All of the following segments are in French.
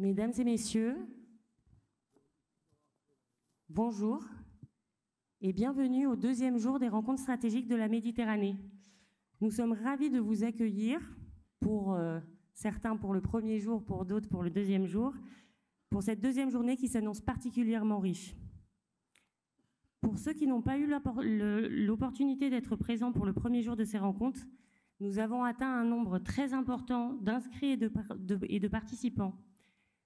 Mesdames et messieurs, bonjour et bienvenue au deuxième jour des rencontres stratégiques de la Méditerranée. Nous sommes ravis de vous accueillir pour euh, certains pour le premier jour, pour d'autres pour le deuxième jour, pour cette deuxième journée qui s'annonce particulièrement riche. Pour ceux qui n'ont pas eu l'opportunité d'être présents pour le premier jour de ces rencontres, nous avons atteint un nombre très important d'inscrits et de, et de participants.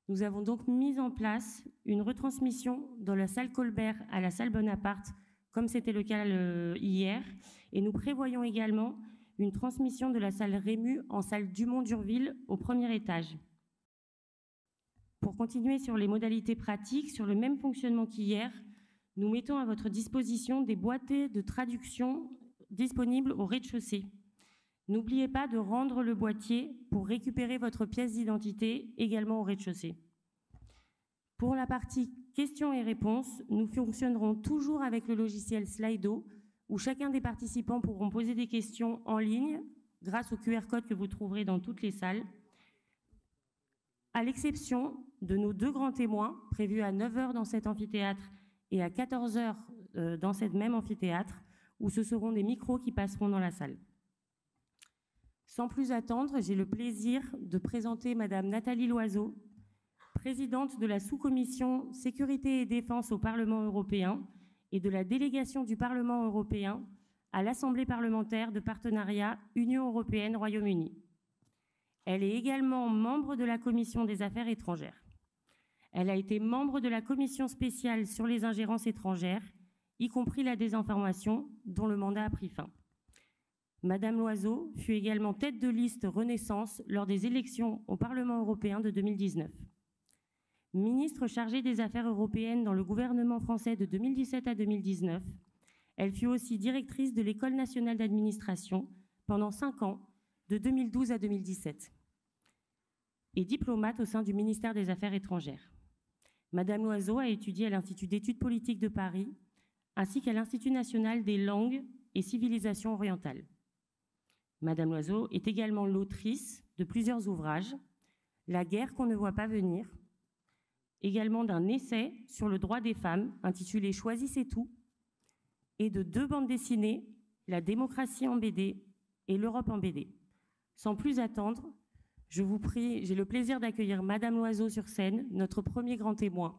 Nous avons donc mis en place une retransmission dans la salle Colbert à la salle Bonaparte, comme c'était le cas hier, et nous prévoyons également une transmission de la salle Rému en salle Dumont-Durville au premier étage. Pour continuer sur les modalités pratiques, sur le même fonctionnement qu'hier, nous mettons à votre disposition des boîtiers de traduction disponibles au rez-de-chaussée. N'oubliez pas de rendre le boîtier pour récupérer votre pièce d'identité également au rez-de-chaussée. Pour la partie questions et réponses, nous fonctionnerons toujours avec le logiciel Slido, où chacun des participants pourront poser des questions en ligne grâce au QR code que vous trouverez dans toutes les salles, à l'exception de nos deux grands témoins prévus à 9h dans cet amphithéâtre et à 14h euh, dans cette même amphithéâtre, où ce seront des micros qui passeront dans la salle. Sans plus attendre, j'ai le plaisir de présenter Madame Nathalie Loiseau, présidente de la sous-commission Sécurité et Défense au Parlement européen et de la délégation du Parlement européen à l'Assemblée parlementaire de partenariat Union européenne-Royaume-Uni. Elle est également membre de la Commission des affaires étrangères. Elle a été membre de la Commission spéciale sur les ingérences étrangères, y compris la désinformation, dont le mandat a pris fin. Madame Loiseau fut également tête de liste Renaissance lors des élections au Parlement européen de 2019. Ministre chargée des Affaires européennes dans le gouvernement français de 2017 à 2019, elle fut aussi directrice de l'École nationale d'administration pendant cinq ans, de 2012 à 2017, et diplomate au sein du ministère des Affaires étrangères. Madame Loiseau a étudié à l'Institut d'études politiques de Paris, ainsi qu'à l'Institut national des langues et civilisations orientales. Madame Loiseau est également l'autrice de plusieurs ouvrages, La guerre qu'on ne voit pas venir, également d'un essai sur le droit des femmes intitulé Choisissez tout, et de deux bandes dessinées, La démocratie en BD et L'Europe en BD. Sans plus attendre, je vous prie, j'ai le plaisir d'accueillir Madame Loiseau sur scène, notre premier grand témoin.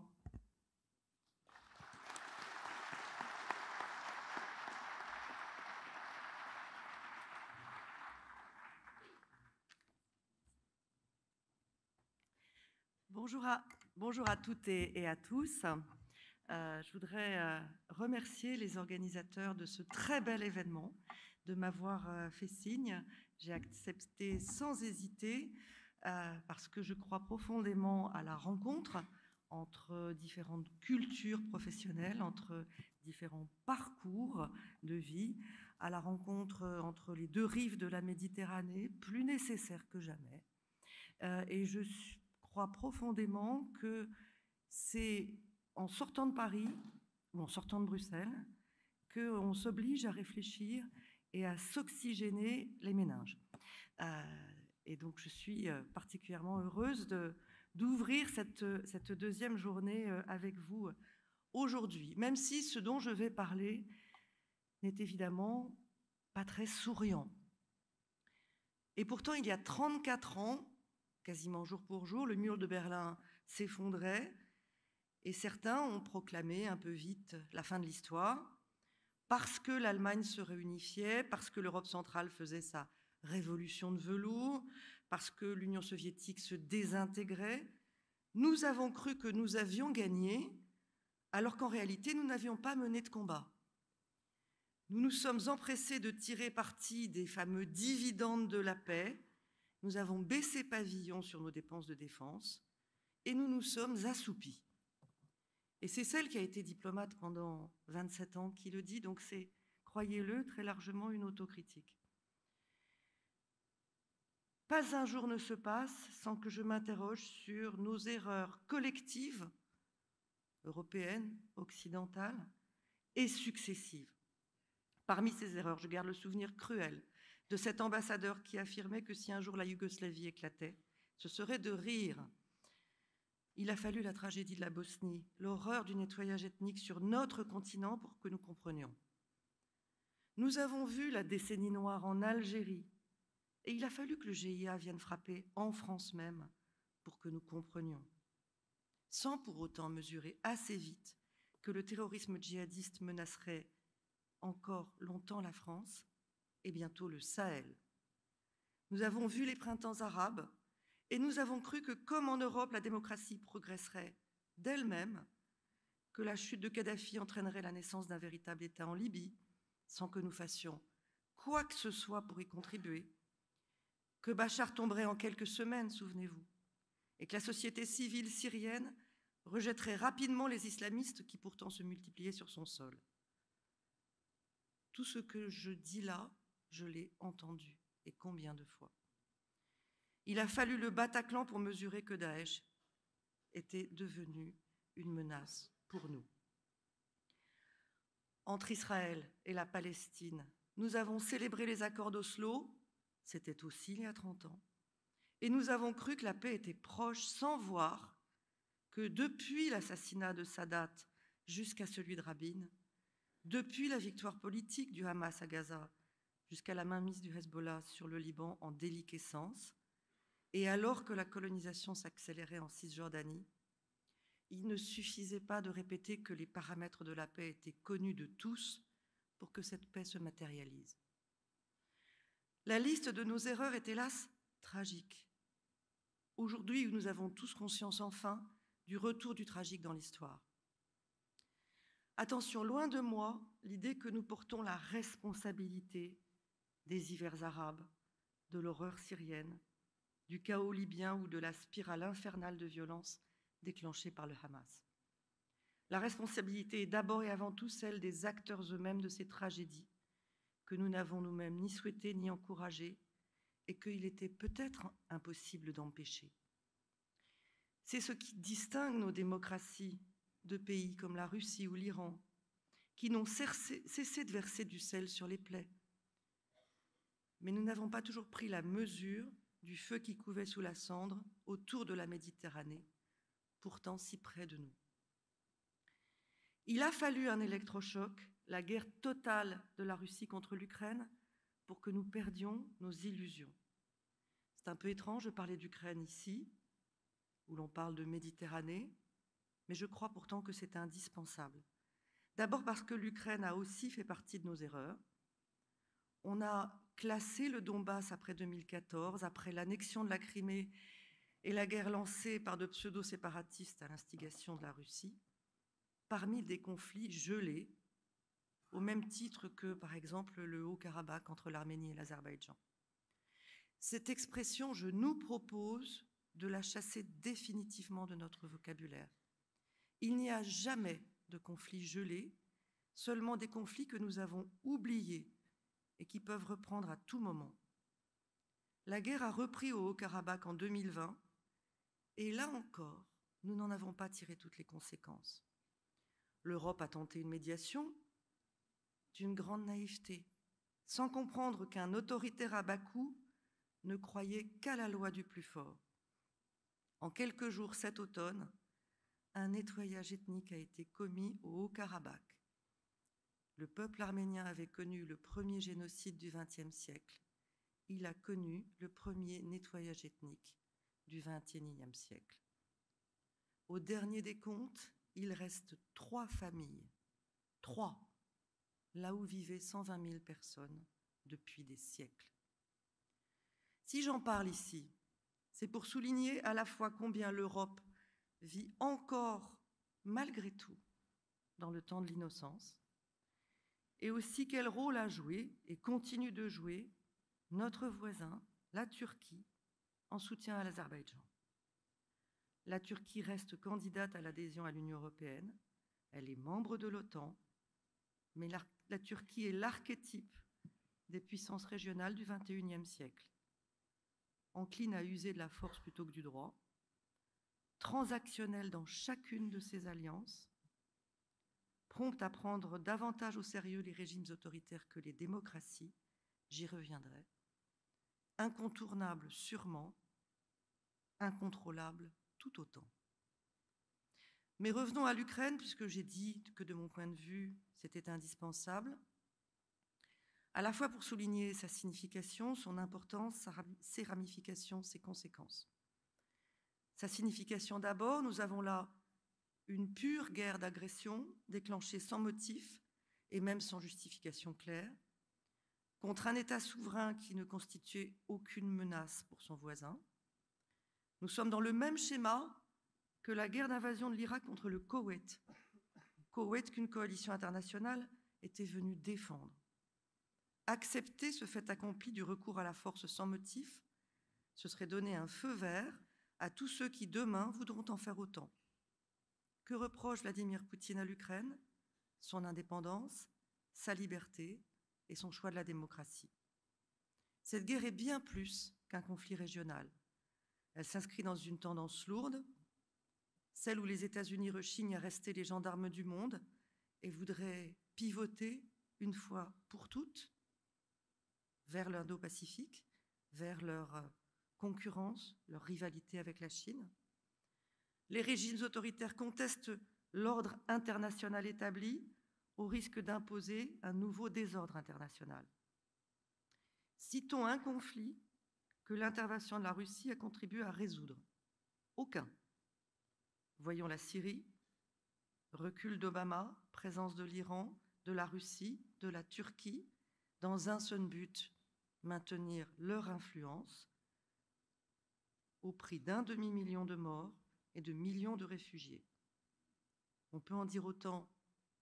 Bonjour à, toutes et, à tous. Euh, je voudrais euh, remercier les organisateurs de ce très bel événement de m'avoir euh, fait signe. J'ai accepté sans hésiter parce que je crois profondément à la rencontre entre différentes cultures professionnelles, entre différents parcours de vie, à la rencontre entre les deux rives de la Méditerranée, plus nécessaire que jamais. et je suis crois profondément que c'est en sortant de Paris ou en sortant de Bruxelles qu'on s'oblige à réfléchir et à s'oxygéner les méninges. Euh, et donc je suis euh, particulièrement heureuse d'ouvrir cette, cette, deuxième journée euh, avec vous aujourd'hui, même si ce dont je vais parler n'est évidemment pas très souriant. Et pourtant, il y a 34 ans, quasiment jour pour jour, le mur de Berlin s'effondrait et certains ont proclamé un peu vite la fin de l'histoire parce que l'Allemagne se réunifiait, parce que l'Europe centrale faisait sa révolution de velours, parce que l'Union soviétique se désintégrait. Nous avons cru que nous avions gagné alors qu'en réalité nous n'avions pas mené de combat. Nous nous sommes empressés de tirer parti des fameux dividendes de la paix nous avons baissé pavillon sur nos dépenses de défense et nous nous sommes assoupis. Et c'est celle qui a été diplomate pendant 27 ans qui le dit, donc c'est, croyez-le, très largement une autocritique. Pas un jour ne se passe sans que je m'interroge sur nos erreurs collectives, européennes, occidentales, et successives. Parmi ces erreurs, je garde le souvenir cruel de cet ambassadeur qui affirmait que si un jour la Yougoslavie éclatait, ce serait de rire Il a fallu la tragédie de la Bosnie, l'horreur du nettoyage ethnique sur notre continent pour que nous comprenions. Nous avons vu la décennie noire en Algérie, et il a fallu que le GIA vienne frapper en France même pour que nous comprenions, sans pour autant mesurer assez vite que le terrorisme djihadiste menacerait encore longtemps la France et bientôt le Sahel. Nous avons vu les printemps arabes et nous avons cru que, comme en Europe, la démocratie progresserait d'elle-même, que la chute de Kadhafi entraînerait la naissance d'un véritable État en Libye, sans que nous fassions quoi que ce soit pour y contribuer, que Bachar tomberait en quelques semaines, souvenez-vous, et que la société civile syrienne rejetterait rapidement les islamistes qui pourtant se multipliaient sur son sol. Tout ce que je dis là, je l'ai entendu, et combien de fois. Il a fallu le Bataclan pour mesurer que Daesh était devenu une menace pour nous. Entre Israël et la Palestine, nous avons célébré les accords d'Oslo, c'était aussi il y a 30 ans, et nous avons cru que la paix était proche sans voir que depuis l'assassinat de Sadat jusqu'à celui de Rabin, depuis la victoire politique du Hamas à Gaza jusqu'à la mainmise du Hezbollah sur le Liban en déliquescence, et alors que la colonisation s'accélérait en Cisjordanie, il ne suffisait pas de répéter que les paramètres de la paix étaient connus de tous pour que cette paix se matérialise. La liste de nos erreurs est hélas tragique. Aujourd'hui, nous avons tous conscience enfin du retour du tragique dans l'histoire. Attention, loin de moi l'idée que nous portons la responsabilité des hivers arabes, de l'horreur syrienne, du chaos libyen ou de la spirale infernale de violence déclenchée par le Hamas. La responsabilité est d'abord et avant tout celle des acteurs eux-mêmes de ces tragédies que nous n'avons nous-mêmes ni souhaité ni encouragé et qu'il était peut-être impossible d'empêcher. C'est ce qui distingue nos démocraties de pays comme la Russie ou l'Iran, qui n'ont cessé de verser du sel sur les plaies. Mais nous n'avons pas toujours pris la mesure du feu qui couvait sous la cendre autour de la Méditerranée, pourtant si près de nous. Il a fallu un électrochoc, la guerre totale de la Russie contre l'Ukraine, pour que nous perdions nos illusions. C'est un peu étrange de parler d'Ukraine ici, où l'on parle de Méditerranée, mais je crois pourtant que c'est indispensable. D'abord parce que l'Ukraine a aussi fait partie de nos erreurs. On a classé le Donbass après 2014, après l'annexion de la Crimée et la guerre lancée par de pseudo-séparatistes à l'instigation de la Russie, parmi des conflits gelés, au même titre que, par exemple, le Haut-Karabakh entre l'Arménie et l'Azerbaïdjan. Cette expression, je nous propose de la chasser définitivement de notre vocabulaire. Il n'y a jamais de conflits gelés, seulement des conflits que nous avons oubliés et qui peuvent reprendre à tout moment. La guerre a repris au Haut-Karabakh en 2020 et là encore, nous n'en avons pas tiré toutes les conséquences. L'Europe a tenté une médiation d'une grande naïveté, sans comprendre qu'un autoritaire à Bakou ne croyait qu'à la loi du plus fort. En quelques jours cet automne, un nettoyage ethnique a été commis au Haut-Karabakh. Le peuple arménien avait connu le premier génocide du XXe siècle. Il a connu le premier nettoyage ethnique du XXIe siècle. Au dernier des comptes, il reste trois familles, trois, là où vivaient 120 000 personnes depuis des siècles. Si j'en parle ici, c'est pour souligner à la fois combien l'Europe vit encore, malgré tout, dans le temps de l'innocence, et aussi quel rôle a joué et continue de jouer notre voisin, la Turquie, en soutien à l'Azerbaïdjan. La Turquie reste candidate à l'adhésion à l'Union européenne, elle est membre de l'OTAN, mais la, Turquie est l'archétype des puissances régionales du XXIe siècle. Encline à user de la force plutôt que du droit, transactionnelle dans chacune de ses alliances, prompte à prendre davantage au sérieux les régimes autoritaires que les démocraties, j'y reviendrai, incontournable sûrement, incontrôlable tout autant. Mais revenons à l'Ukraine, puisque j'ai dit que de mon point de vue, c'était indispensable, à la fois pour souligner sa signification, son importance, ses ramifications, ses conséquences. Sa signification d'abord, nous avons là une pure guerre d'agression déclenchée sans motif et même sans justification claire, contre un État souverain qui ne constituait aucune menace pour son voisin. Nous sommes dans le même schéma que la guerre d'invasion de l'Irak contre le Koweït, Koweït qu'une coalition internationale était venue défendre. Accepter ce fait accompli du recours à la force sans motif, ce serait donner un feu vert à tous ceux qui demain voudront en faire autant. Que reproche Vladimir Poutine à l'Ukraine Son indépendance, sa liberté et son choix de la démocratie? Cette guerre est bien plus qu'un conflit régional. Elle s'inscrit dans une tendance lourde, celle où les États-Unis rechignent à rester les gendarmes du monde et voudraient pivoter une fois pour toutes vers l'Indo-Pacifique, vers leur concurrence, leur rivalité avec la Chine. Les régimes autoritaires contestent l'ordre international établi au risque d'imposer un nouveau désordre international. Citons un conflit que l'intervention de la Russie a contribué à résoudre. Aucun. Voyons la Syrie, recul d'Obama, présence de l'Iran, de la Russie, de la Turquie, dans un seul but, maintenir leur influence au prix d'un demi-million de morts et de millions de réfugiés. On peut en dire autant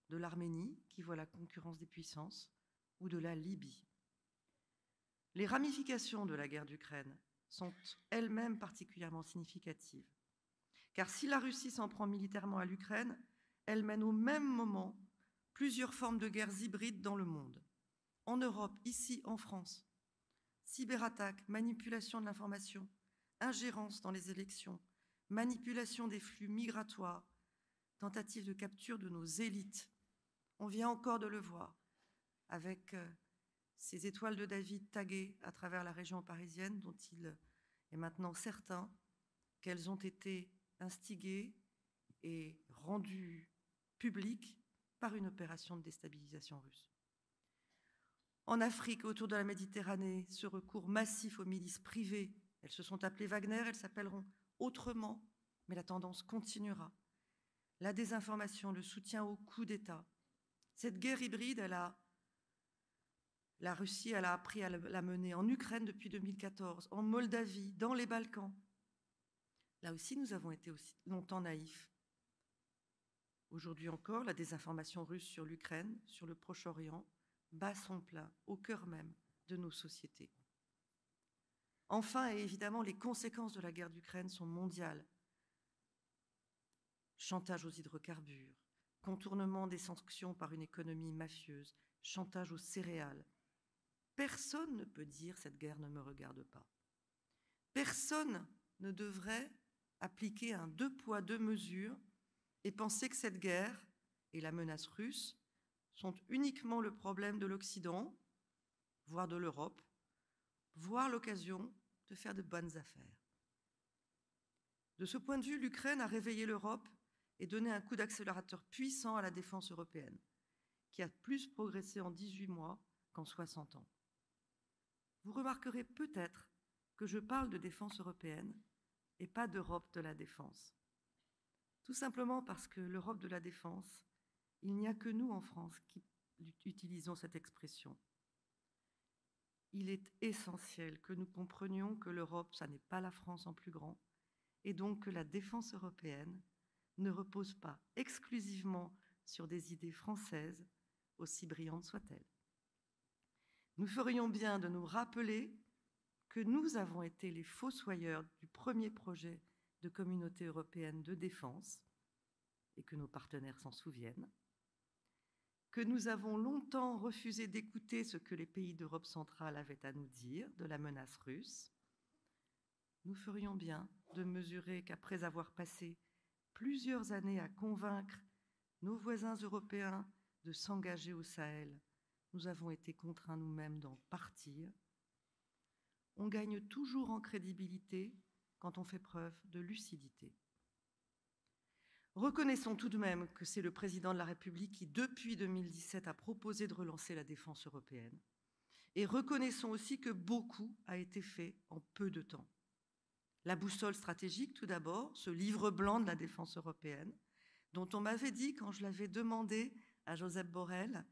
de l'Arménie, qui voit la concurrence des puissances, ou de la Libye. Les ramifications de la guerre d'Ukraine sont elles-mêmes particulièrement significatives. Car si la Russie s'en prend militairement à l'Ukraine, elle mène au même moment plusieurs formes de guerres hybrides dans le monde. En Europe, ici en France, cyberattaques, manipulation de l'information, ingérence dans les élections, manipulation des flux migratoires, tentative de capture de nos élites. On vient encore de le voir avec euh, ces étoiles de David taguées à travers la région parisienne dont il est maintenant certain qu'elles ont été instigées et rendues publiques par une opération de déstabilisation russe. En Afrique, autour de la Méditerranée, ce recours massif aux milices privées, elles se sont appelées Wagner, elles s'appelleront autrement, mais la tendance continuera. La désinformation, le soutien au coup d'État. Cette guerre hybride, a, la Russie, a appris à la mener en Ukraine depuis 2014, en Moldavie, dans les Balkans. Là aussi, nous avons été aussi longtemps naïfs. Aujourd'hui encore, la désinformation russe sur l'Ukraine, sur le Proche-Orient, bat son plein au cœur même de nos sociétés. Enfin, et évidemment, les conséquences de la guerre d'Ukraine sont mondiales. Chantage aux hydrocarbures, contournement des sanctions par une économie mafieuse, chantage aux céréales. Personne ne peut dire cette guerre ne me regarde pas. Personne ne devrait appliquer un deux poids, deux mesures et penser que cette guerre et la menace russe sont uniquement le problème de l'Occident, voire de l'Europe, voire l'occasion de faire de bonnes affaires. De ce point de vue, l'Ukraine a réveillé l'Europe et donné un coup d'accélérateur puissant à la défense européenne, qui a plus progressé en 18 mois qu'en 60 ans. Vous remarquerez peut-être que je parle de défense européenne et pas d'Europe de la défense. Tout simplement parce que l'Europe de la défense, il n'y a que nous en France qui utilisons cette expression. Il est essentiel que nous comprenions que l'Europe, ça n'est pas la France en plus grand, et donc que la défense européenne ne repose pas exclusivement sur des idées françaises, aussi brillantes soient-elles. Nous ferions bien de nous rappeler que nous avons été les fossoyeurs du premier projet de communauté européenne de défense, et que nos partenaires s'en souviennent, que nous avons longtemps refusé d'écouter ce que les pays d'Europe centrale avaient à nous dire de la menace russe, nous ferions bien de mesurer qu'après avoir passé plusieurs années à convaincre nos voisins européens de s'engager au Sahel, nous avons été contraints nous-mêmes d'en partir. On gagne toujours en crédibilité quand on fait preuve de lucidité. Reconnaissons tout de même que c'est le président de la République qui, depuis 2017, a proposé de relancer la défense européenne. Et reconnaissons aussi que beaucoup a été fait en peu de temps. La boussole stratégique, tout d'abord, ce livre blanc de la défense européenne, dont on m'avait dit, quand je l'avais demandé à Joseph Borrell,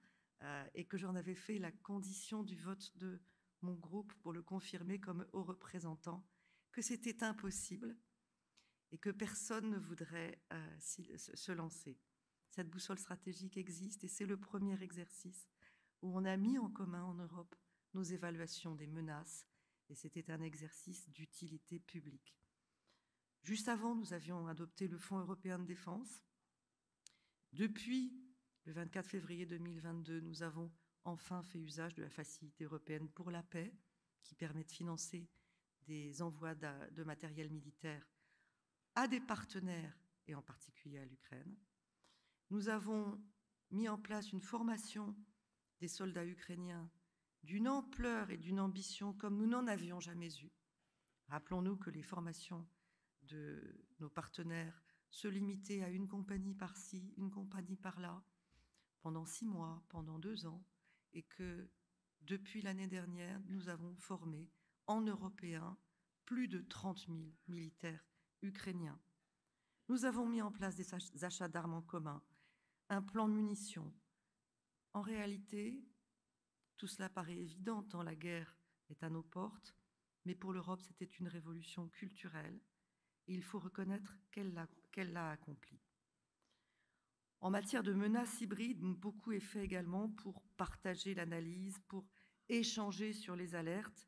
euh, et que j'en avais fait la condition du vote de mon groupe pour le confirmer comme haut représentant, que c'était impossible et que personne ne voudrait euh, se lancer. Cette boussole stratégique existe et c'est le premier exercice où on a mis en commun en Europe nos évaluations des menaces et c'était un exercice d'utilité publique. Juste avant, nous avions adopté le Fonds européen de défense. Depuis le 24 février 2022, nous avons enfin fait usage de la facilité européenne pour la paix, qui permet de financer des envois de matériel militaire à des partenaires, et en particulier à l'Ukraine. Nous avons mis en place une formation des soldats ukrainiens d'une ampleur et d'une ambition comme nous n'en avions jamais eu. Rappelons-nous que les formations de nos partenaires se limitaient à une compagnie par-ci, une compagnie par-là, pendant six mois, pendant deux ans, et que depuis l'année dernière, nous avons formé en européen plus de 30 000 militaires ukrainiens. Nous avons mis en place des achats d'armes en commun, un plan munitions. En réalité, tout cela paraît évident tant la guerre est à nos portes, mais pour l'Europe, c'était une révolution culturelle et il faut reconnaître qu'elle l'a accomplie. En matière de menaces hybrides, beaucoup est fait également pour partager l'analyse, pour échanger sur les alertes,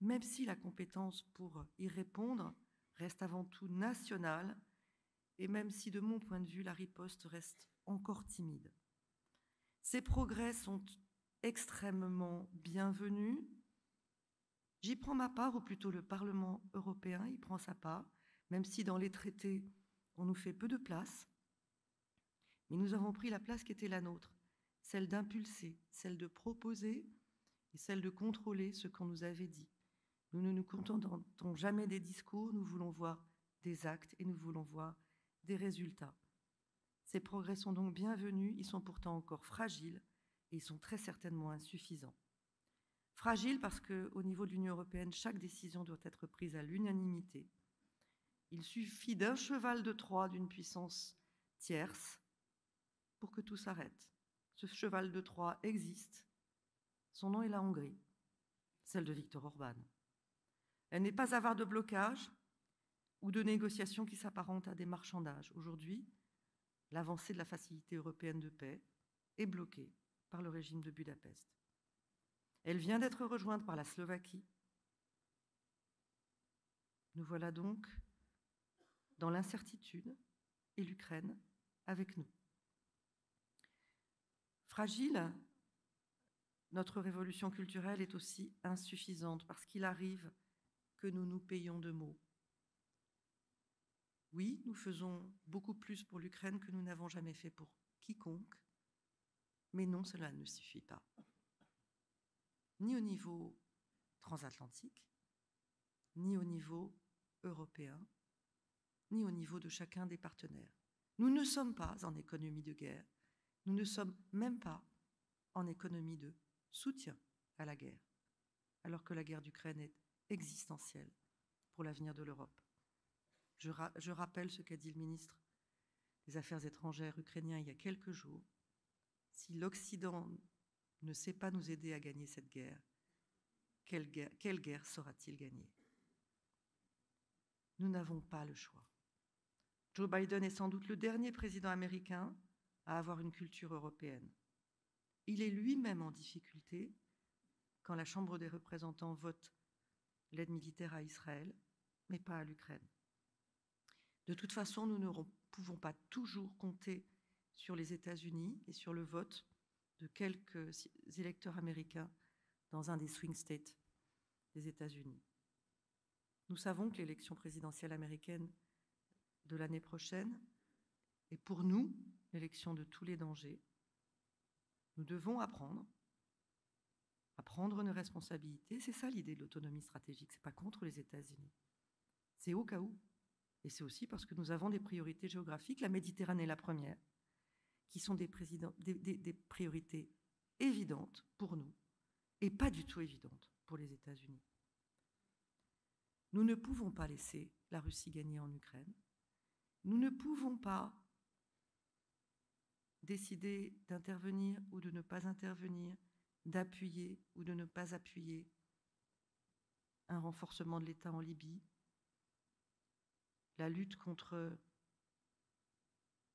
même si la compétence pour y répondre reste avant tout nationale, et même si de mon point de vue la riposte reste encore timide. Ces progrès sont extrêmement bienvenus. J'y prends ma part, ou plutôt le Parlement européen y prend sa part, même si dans les traités on nous fait peu de place. Mais nous avons pris la place qui était la nôtre, celle d'impulser, celle de proposer et celle de contrôler ce qu'on nous avait dit. Nous ne nous contentons jamais des discours, nous voulons voir des actes et nous voulons voir des résultats. Ces progrès sont donc bienvenus, ils sont pourtant encore fragiles et ils sont très certainement insuffisants. Fragiles parce qu'au niveau de l'Union européenne, chaque décision doit être prise à l'unanimité. Il suffit d'un cheval de Troie d'une puissance tierce pour que tout s'arrête. Ce cheval de Troie existe. Son nom est la Hongrie, celle de Viktor Orban. Elle n'est pas avare de blocage ou de négociations qui s'apparentent à des marchandages. Aujourd'hui, l'avancée de la facilité européenne de paix est bloquée par le régime de Budapest. Elle vient d'être rejointe par la Slovaquie. Nous voilà donc dans l'incertitude et l'Ukraine avec nous. Fragile, notre révolution culturelle est aussi insuffisante parce qu'il arrive que nous nous payons de mots. Oui, nous faisons beaucoup plus pour l'Ukraine que nous n'avons jamais fait pour quiconque, mais non, cela ne suffit pas. Ni au niveau transatlantique, ni au niveau européen, ni au niveau de chacun des partenaires. Nous ne sommes pas en économie de guerre, nous ne sommes même pas en économie de soutien à la guerre, alors que la guerre d'Ukraine est existentielle pour l'avenir de l'Europe. Je, rappelle ce qu'a dit le ministre des Affaires étrangères ukrainien il y a quelques jours. Si l'Occident ne sait pas nous aider à gagner cette guerre, quelle guerre, quelle guerre saura-t-il gagner Nous n'avons pas le choix. Joe Biden est sans doute le dernier président américain à avoir une culture européenne. Il est lui-même en difficulté quand la Chambre des représentants vote l'aide militaire à Israël, mais pas à l'Ukraine. De toute façon, nous ne pouvons pas toujours compter sur les États-Unis et sur le vote de quelques électeurs américains dans un des swing states des États-Unis. Nous savons que l'élection présidentielle américaine de l'année prochaine est pour nous l'élection de tous les dangers. Nous devons apprendre à prendre nos responsabilités. C'est ça l'idée de l'autonomie stratégique. C'est pas contre les États-Unis. C'est au cas où Et c'est aussi parce que nous avons des priorités géographiques, la Méditerranée la première, qui sont des, priorités évidentes pour nous et pas du tout évidentes pour les États-Unis. Nous ne pouvons pas laisser la Russie gagner en Ukraine. Nous ne pouvons pas décider d'intervenir ou de ne pas intervenir, d'appuyer ou de ne pas appuyer un renforcement de l'État en Libye, la lutte contre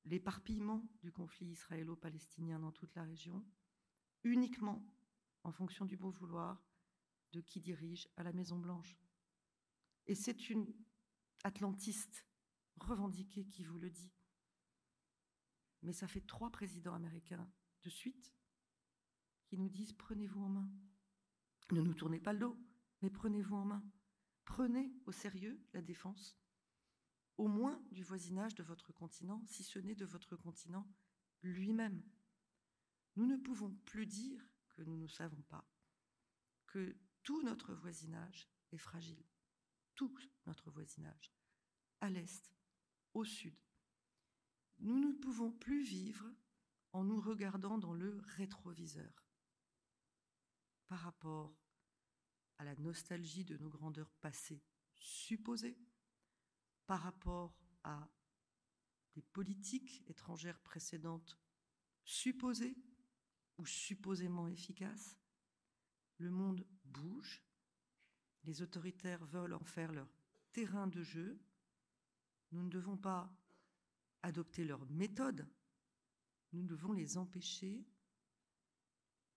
l'éparpillement du conflit israélo-palestinien dans toute la région, uniquement en fonction du beau vouloir de qui dirige à la Maison-Blanche. Et c'est une atlantiste revendiquée qui vous le dit. Mais ça fait trois présidents américains de suite nous disent prenez-vous en main. Ne nous tournez pas le dos, mais prenez-vous en main. Prenez au sérieux la défense, au moins du voisinage de votre continent, si ce n'est de votre continent lui-même. Nous ne pouvons plus dire que nous ne savons pas que tout notre voisinage est fragile. Tout notre voisinage, à l'est, au sud, nous ne pouvons plus vivre en nous regardant dans le rétroviseur par rapport à la nostalgie de nos grandeurs passées supposées, par rapport à des politiques étrangères précédentes supposées ou supposément efficaces. Le monde bouge, les autoritaires veulent en faire leur terrain de jeu. Nous ne devons pas adopter leurs méthodes, nous devons les empêcher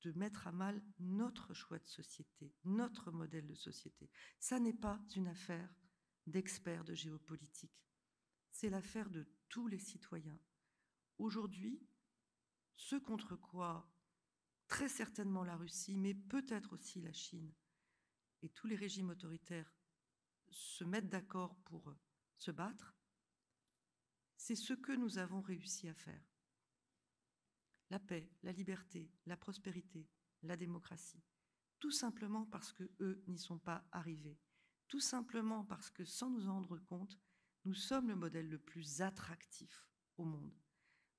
de mettre à mal notre choix de société, notre modèle de société. Ça n'est pas une affaire d'experts de géopolitique, c'est l'affaire de tous les citoyens. Aujourd'hui, ce contre quoi très certainement la Russie, mais peut-être aussi la Chine, et tous les régimes autoritaires se mettent d'accord pour se battre, c'est ce que nous avons réussi à faire. La paix, la liberté, la prospérité, la démocratie. Tout simplement parce que eux n'y sont pas arrivés. Tout simplement parce que, sans nous en rendre compte, nous sommes le modèle le plus attractif au monde.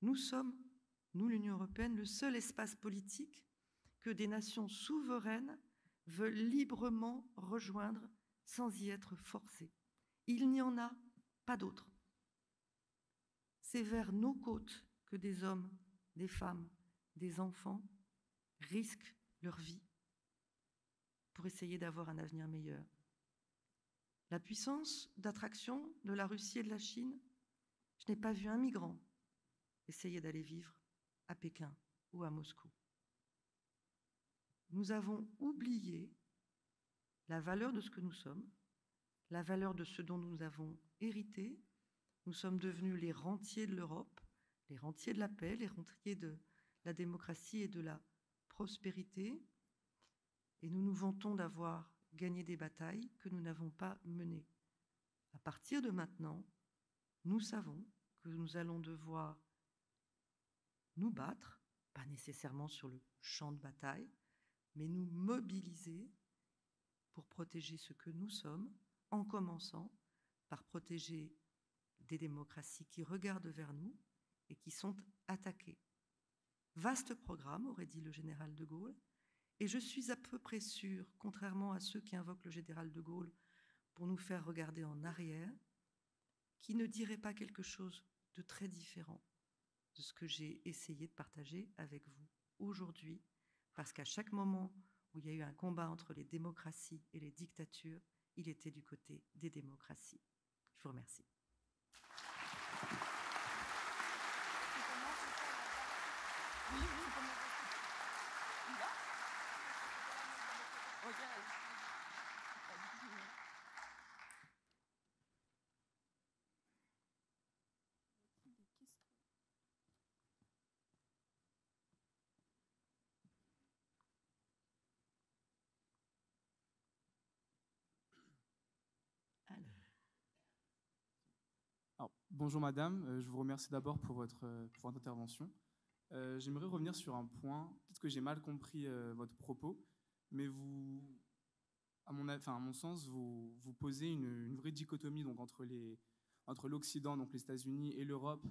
Nous sommes, nous l'Union européenne, le seul espace politique que des nations souveraines veulent librement rejoindre sans y être forcées. Il n'y en a pas d'autres c'est vers nos côtes que des hommes, des femmes, des enfants risquent leur vie pour essayer d'avoir un avenir meilleur. La puissance d'attraction de la Russie et de la Chine, je n'ai pas vu un migrant essayer d'aller vivre à Pékin ou à Moscou. Nous avons oublié la valeur de ce que nous sommes, la valeur de ce dont nous avons hérité nous sommes devenus les rentiers de l'Europe, les rentiers de la paix, les rentiers de la démocratie et de la prospérité. Et nous nous vantons d'avoir gagné des batailles que nous n'avons pas menées. À partir de maintenant, nous savons que nous allons devoir nous battre, pas nécessairement sur le champ de bataille, mais nous mobiliser pour protéger ce que nous sommes, en commençant par protéger des démocraties qui regardent vers nous et qui sont attaquées. Vaste programme, aurait dit le général de Gaulle, et je suis à peu près sûr, contrairement à ceux qui invoquent le général de Gaulle pour nous faire regarder en arrière, qui ne dirait pas quelque chose de très différent de ce que j'ai essayé de partager avec vous aujourd'hui, parce qu'à chaque moment où il y a eu un combat entre les démocraties et les dictatures, il était du côté des démocraties. Je vous remercie. Bonjour madame, euh, je vous remercie d'abord pour votre, euh, intervention. Euh, j'aimerais revenir sur un point, peut-être que j'ai mal compris votre propos, mais vous, à mon, sens, vous, posez une, vraie dichotomie donc, entre, l'Occident, donc les États-Unis, et l'Europe,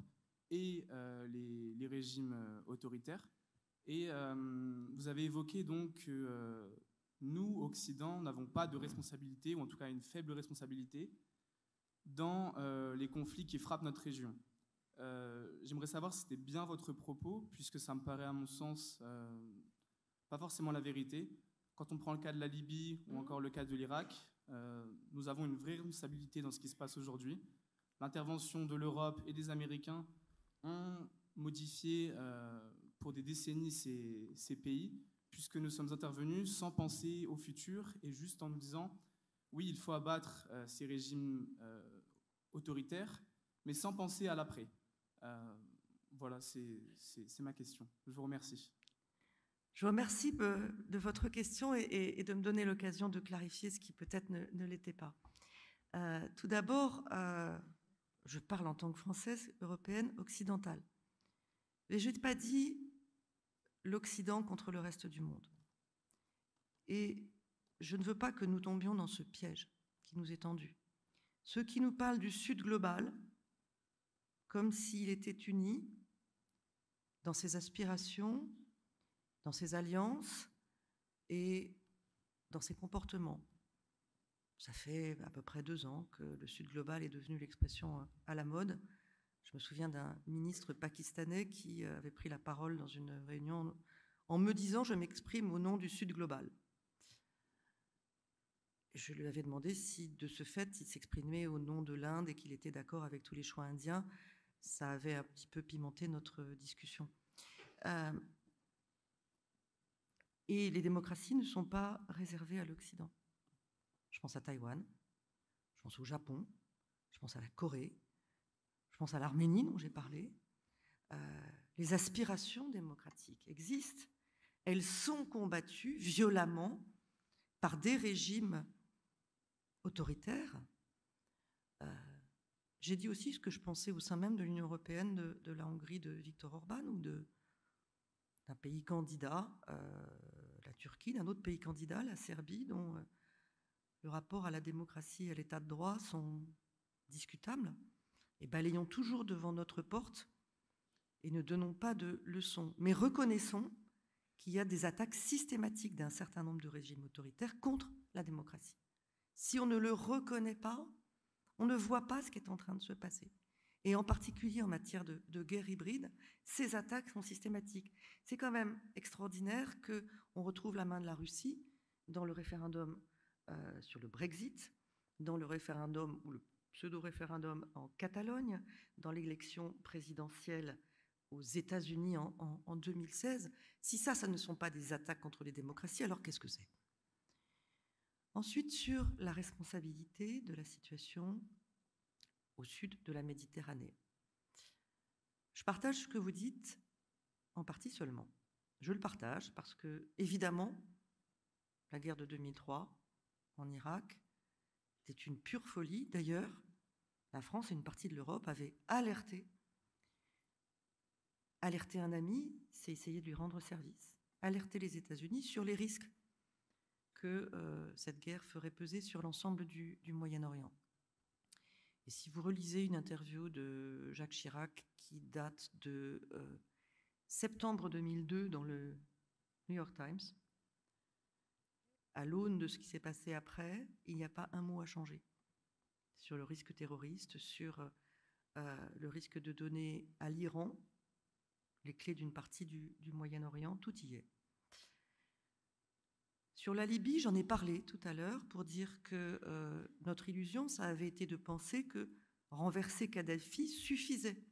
et les, les, régimes autoritaires. Et vous avez évoqué donc que nous, Occident, n'avons pas de responsabilité, ou en tout cas une faible responsabilité, dans les conflits qui frappent notre région. J'aimerais savoir si c'était bien votre propos, puisque ça me paraît à mon sens pas forcément la vérité. Quand on prend le cas de la Libye ou encore le cas de l'Irak, euh, nous avons une vraie responsabilité dans ce qui se passe aujourd'hui. L'intervention de l'Europe et des Américains ont modifié euh, pour des décennies ces, ces, pays, puisque nous sommes intervenus sans penser au futur et juste en nous disant, oui, il faut abattre euh, ces régimes autoritaires, mais sans penser à l'après. voilà, c'est ma question. Je vous remercie. Je vous remercie de votre question et, de me donner l'occasion de clarifier ce qui peut-être ne, l'était pas. Euh, tout d'abord, euh, je parle en tant que Française, européenne, occidentale. Mais je n'ai pas dit l'Occident contre le reste du monde. Et je ne veux pas que nous tombions dans ce piège qui nous est tendu. Ceux qui nous parlent du Sud global, comme s'il était uni dans ses aspirations, dans ses alliances et dans ses comportements. Ça fait à peu près deux ans que le Sud global est devenu l'expression à la mode. Je me souviens d'un ministre pakistanais qui avait pris la parole dans une réunion en me disant Je m'exprime au nom du Sud global. Je lui avais demandé si, de ce fait, il s'exprimait au nom de l'Inde et qu'il était d'accord avec tous les choix indiens. Ça avait un petit peu pimenté notre discussion. Euh, et les démocraties ne sont pas réservées à l'Occident. Je pense à Taïwan, je pense au Japon, je pense à la Corée, je pense à l'Arménie dont j'ai parlé. Euh, les aspirations démocratiques existent. Elles sont combattues violemment par des régimes autoritaires. Euh, j'ai dit aussi ce que je pensais au sein même de l'Union européenne, de, la Hongrie de Viktor Orban ou d'un pays candidat. Euh, Turquie, d'un autre pays candidat, la Serbie, dont euh, le rapport à la démocratie et à l'état de droit sont discutables, et balayons toujours devant notre porte et ne donnons pas de leçons, mais reconnaissons qu'il y a des attaques systématiques d'un certain nombre de régimes autoritaires contre la démocratie. Si on ne le reconnaît pas, on ne voit pas ce qui est en train de se passer. Et en particulier en matière de, guerre hybride, ces attaques sont systématiques. C'est quand même extraordinaire qu'on retrouve la main de la Russie dans le référendum euh, sur le Brexit, dans le référendum ou le pseudo-référendum en Catalogne, dans l'élection présidentielle aux États-Unis en, en 2016. Si ça, ça ne sont pas des attaques contre les démocraties, alors qu'est-ce que c'est? Ensuite, sur la responsabilité de la situation au sud de la Méditerranée. Je partage ce que vous dites en partie seulement. Je le partage parce que, évidemment, la guerre de 2003 en Irak était une pure folie. D'ailleurs, la France et une partie de l'Europe avaient alerté. Alerter un ami, c'est essayer de lui rendre service. Alerter les États-Unis sur les risques que euh, cette guerre ferait peser sur l'ensemble du, Moyen-Orient. Et si vous relisez une interview de Jacques Chirac qui date de euh, septembre 2002 dans le New York Times, à l'aune de ce qui s'est passé après, il n'y a pas un mot à changer sur le risque terroriste, sur euh, le risque de donner à l'Iran les clés d'une partie du, Moyen-Orient, tout y est. Sur la Libye, j'en ai parlé tout à l'heure pour dire que euh, notre illusion, ça avait été de penser que renverser Kadhafi suffisait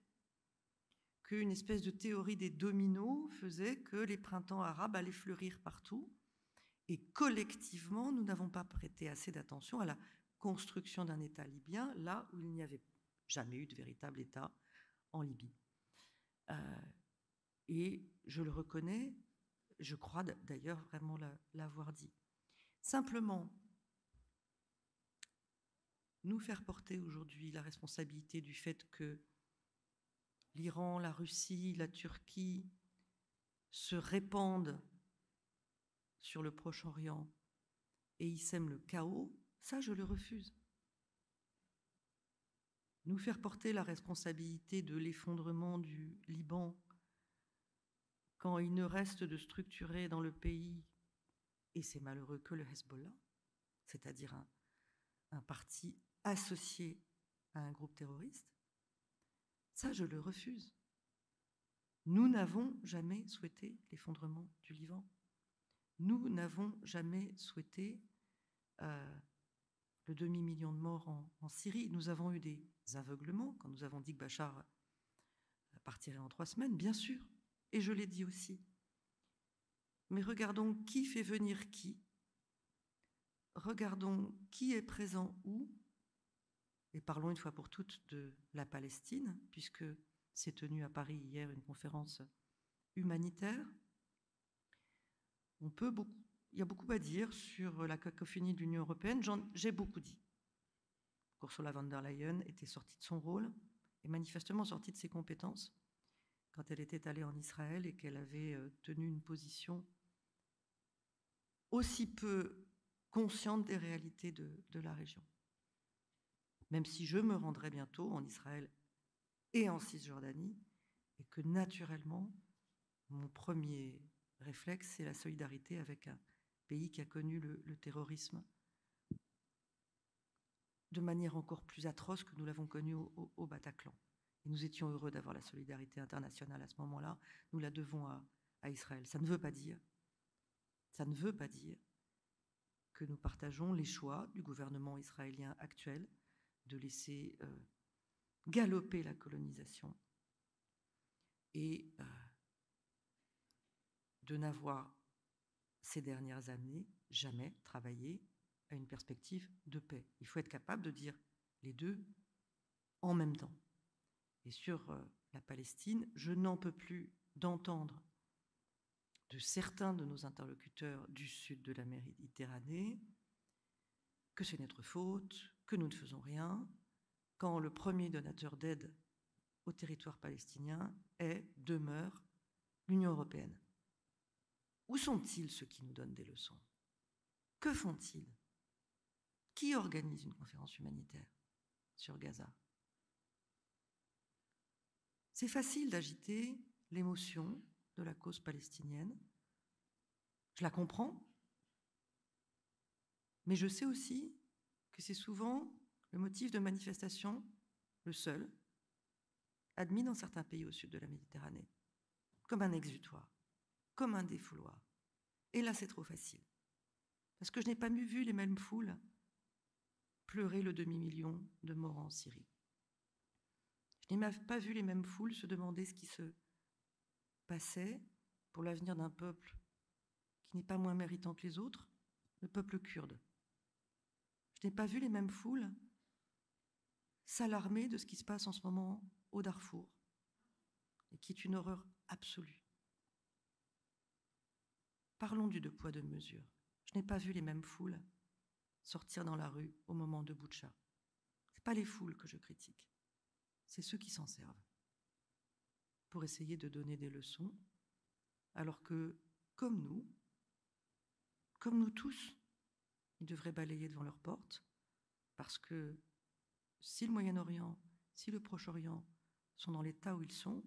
qu'une espèce de théorie des dominos faisait que les printemps arabes allaient fleurir partout. Et collectivement, nous n'avons pas prêté assez d'attention à la construction d'un État libyen, là où il n'y avait jamais eu de véritable État en Libye. Euh, et je le reconnais, je crois d'ailleurs vraiment l'avoir dit. Simplement, nous faire porter aujourd'hui la responsabilité du fait que l'Iran, la Russie, la Turquie se répandent sur le Proche-Orient et y sèment le chaos, ça je le refuse. nous faire porter la responsabilité de l'effondrement du Liban quand il ne reste de structurer dans le pays, et c'est malheureux, que le Hezbollah, c'est-à-dire un, parti associé à un groupe terroriste, ça je le refuse. Nous n'avons jamais souhaité l'effondrement du Liban. Nous n'avons jamais souhaité euh, le demi-million de morts en, Syrie. Nous avons eu des aveuglements quand nous avons dit que Bachar partirait en trois semaines, bien sûr, et je l'ai dit aussi. Mais regardons qui fait venir qui, regardons qui est présent où, et parlons une fois pour toutes de la Palestine, puisque s'est tenue à Paris hier une conférence humanitaire. On peut beaucoup, il y a beaucoup à dire sur la cacophonie de l'Union européenne. J'ai beaucoup dit. Ursula von der Leyen était sortie de son rôle et manifestement sortie de ses compétences quand elle était allée en Israël et qu'elle avait tenu une position aussi peu consciente des réalités de, la région. Même si je me rendrai bientôt en Israël et en Cisjordanie, et que naturellement, mon premier réflexe, c'est la solidarité avec un pays qui a connu le, terrorisme de manière encore plus atroce que nous l'avons connu au, Bataclan. Et nous étions heureux d'avoir la solidarité internationale à ce moment-là. Nous la devons à, Israël. Ça ne veut pas dire, ça ne veut pas dire que nous partageons les choix du gouvernement israélien actuel de laisser euh, galoper la colonisation et euh, de n'avoir ces dernières années jamais travaillé à une perspective de paix. Il faut être capable de dire les deux en même temps. Et sur euh, la Palestine, je n'en peux plus d'entendre de certains de nos interlocuteurs du sud de la Méditerranée que c'est notre faute, que nous ne faisons rien, quand le premier donateur d'aide au territoire palestinien est, demeure, l'Union européenne. Où sont-ils ceux qui nous donnent des leçons? Que font-ils? Qui organise une conférence humanitaire sur Gaza? C'est facile d'agiter l'émotion de la cause palestinienne. Je la comprends. Mais je sais aussi que c'est souvent le motif de manifestation, le seul, admis dans certains pays au sud de la Méditerranée, comme un exutoire, comme un défouloir. Et là, c'est trop facile. Parce que je n'ai pas vu les mêmes foules pleurer le demi-million de morts en Syrie. Je n'ai pas vu les mêmes foules se demander ce qui se passait pour l'avenir d'un peuple qui n'est pas moins méritant que les autres, le peuple kurde. Je n'ai pas vu les mêmes foules s'alarmer de ce qui se passe en ce moment au Darfour, et qui est une horreur absolue. Parlons du deux poids, deux mesures. Je n'ai pas vu les mêmes foules sortir dans la rue au moment de Boucha. Ce pas les foules que je critique, c'est ceux qui s'en servent pour essayer de donner des leçons, alors que, comme nous, comme nous tous, ils devraient balayer devant leur porte, parce que si le Moyen-Orient, si le Proche-Orient sont dans l'état où ils sont,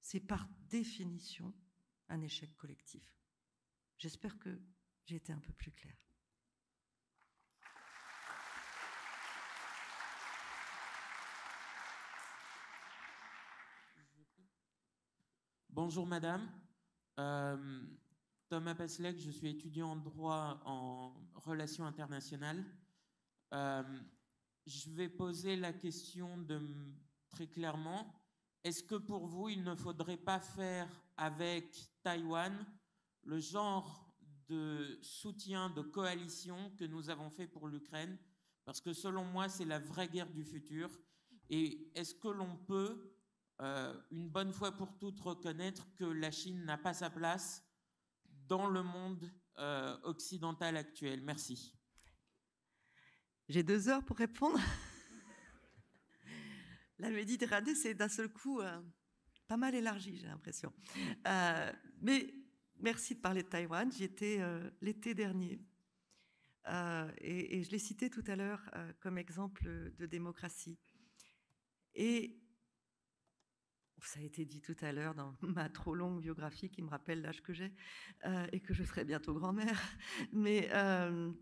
c'est par définition un échec collectif. J'espère que j'ai été un peu plus claire. Bonjour madame. Euh, Thomas Paslek, je suis étudiant en droit en relations internationales. Euh, je vais poser la question très clairement. Est-ce que pour vous, il ne faudrait pas faire avec Taïwan le genre de soutien, de coalition que nous avons fait pour l'Ukraine? Parce que selon moi, c'est la vraie guerre du futur. Et est-ce que l'on peut, euh, une bonne fois pour toutes, reconnaître que la Chine n'a pas sa place dans le monde euh, occidental actuel Merci. J'ai deux heures pour répondre. La Méditerranée, c'est d'un seul coup euh, pas mal élargi, j'ai l'impression. Mais merci de parler de Taïwan. J'y étais l'été dernier. Et, et, je l'ai cité tout à l'heure comme exemple de démocratie. Et ça a été dit tout à l'heure dans ma trop longue biographie qui me rappelle l'âge que j'ai euh, et que je serai bientôt grand-mère. Mais euh,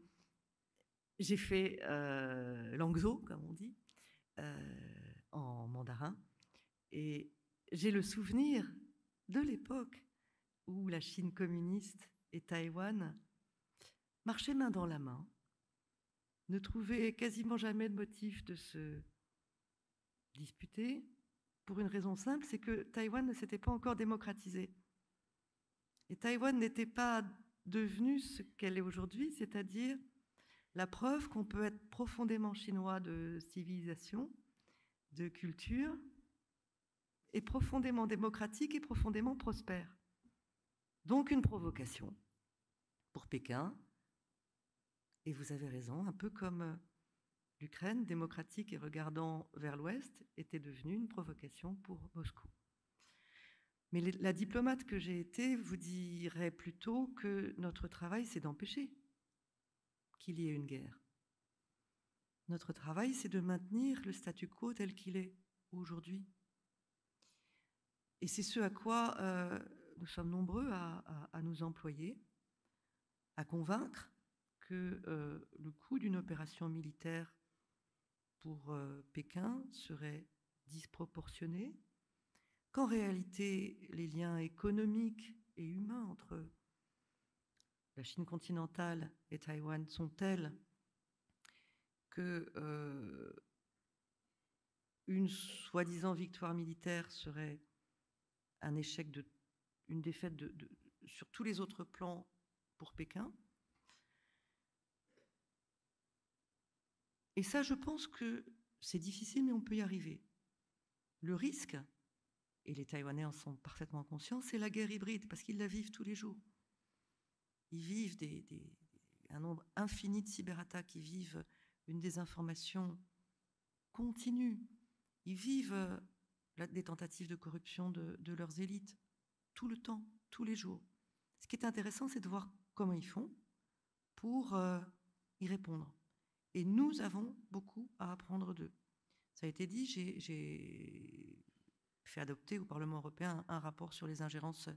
j'ai fait euh, Langzhou, comme on dit, en mandarin. Et j'ai le souvenir de l'époque où la Chine communiste et Taïwan marchaient main dans la main, ne trouvaient quasiment jamais de motif de se disputer, pour une raison simple, c'est que Taïwan ne s'était pas encore démocratisée. Et Taïwan n'était pas devenue ce qu'elle est aujourd'hui, c'est-à-dire la preuve qu'on peut être profondément chinois de civilisation, de culture, et profondément démocratique et profondément prospère. Donc une provocation pour Pékin. Et vous avez raison, un peu comme l'Ukraine, démocratique et regardant vers l'Ouest, était devenue une provocation pour Moscou. Mais la diplomate que j'ai été vous dirait plutôt que notre travail, c'est d'empêcher qu'il y ait une guerre. Notre travail, c'est de maintenir le statu quo tel qu'il est aujourd'hui. Et c'est ce à quoi euh, nous sommes nombreux à, nous employer, à convaincre que euh, le coût d'une opération militaire pour euh, Pékin serait disproportionné, qu'en réalité les liens économiques et humains entre la Chine continentale et Taïwan sont tels que euh, une soi-disant victoire militaire serait un échec, de, une défaite de, sur tous les autres plans pour Pékin. Et ça, je pense que c'est difficile, mais on peut y arriver. Le risque, et les Taïwanais en sont parfaitement conscients, c'est la guerre hybride, parce qu'ils la vivent tous les jours. Ils vivent des, un nombre infini de cyberattaques, ils vivent une désinformation continue, ils vivent des tentatives de corruption de, de leurs élites tout le temps, tous les jours. Ce qui est intéressant, c'est de voir comment ils font pour euh, y répondre. Et nous avons beaucoup à apprendre d'eux. Ça a été dit, j'ai fait adopter au Parlement européen un, rapport sur les ingérences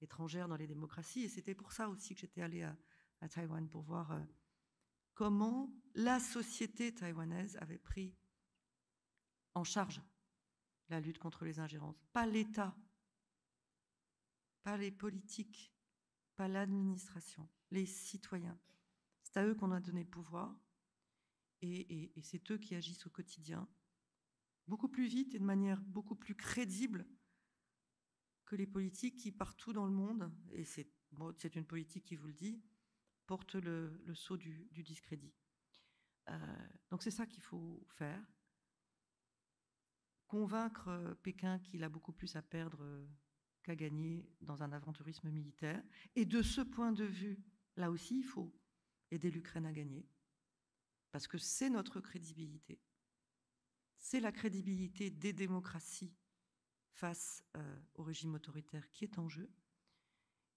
étrangères dans les démocraties, et c'était pour ça aussi que j'étais allée à, à, Taïwan, pour voir euh, comment la société taïwanaise avait pris en charge la lutte contre les ingérences. Pas l'État, pas les politiques, pas l'administration, les citoyens. C'est à eux qu'on a donné le pouvoir et, c'est eux qui agissent au quotidien, beaucoup plus vite et de manière beaucoup plus crédible que les politiques qui, partout dans le monde, et c'est une politique qui vous le dit, porte le, le du, du discrédit. Euh, donc c'est ça qu'il faut faire. Convaincre Pékin qu'il a beaucoup plus à perdre qu'à gagner dans un aventurisme militaire. Et de ce point de vue, là aussi, il faut aider l'Ukraine à gagner parce que c'est notre crédibilité. C'est la crédibilité des démocraties face euh, au régime autoritaire qui est en jeu.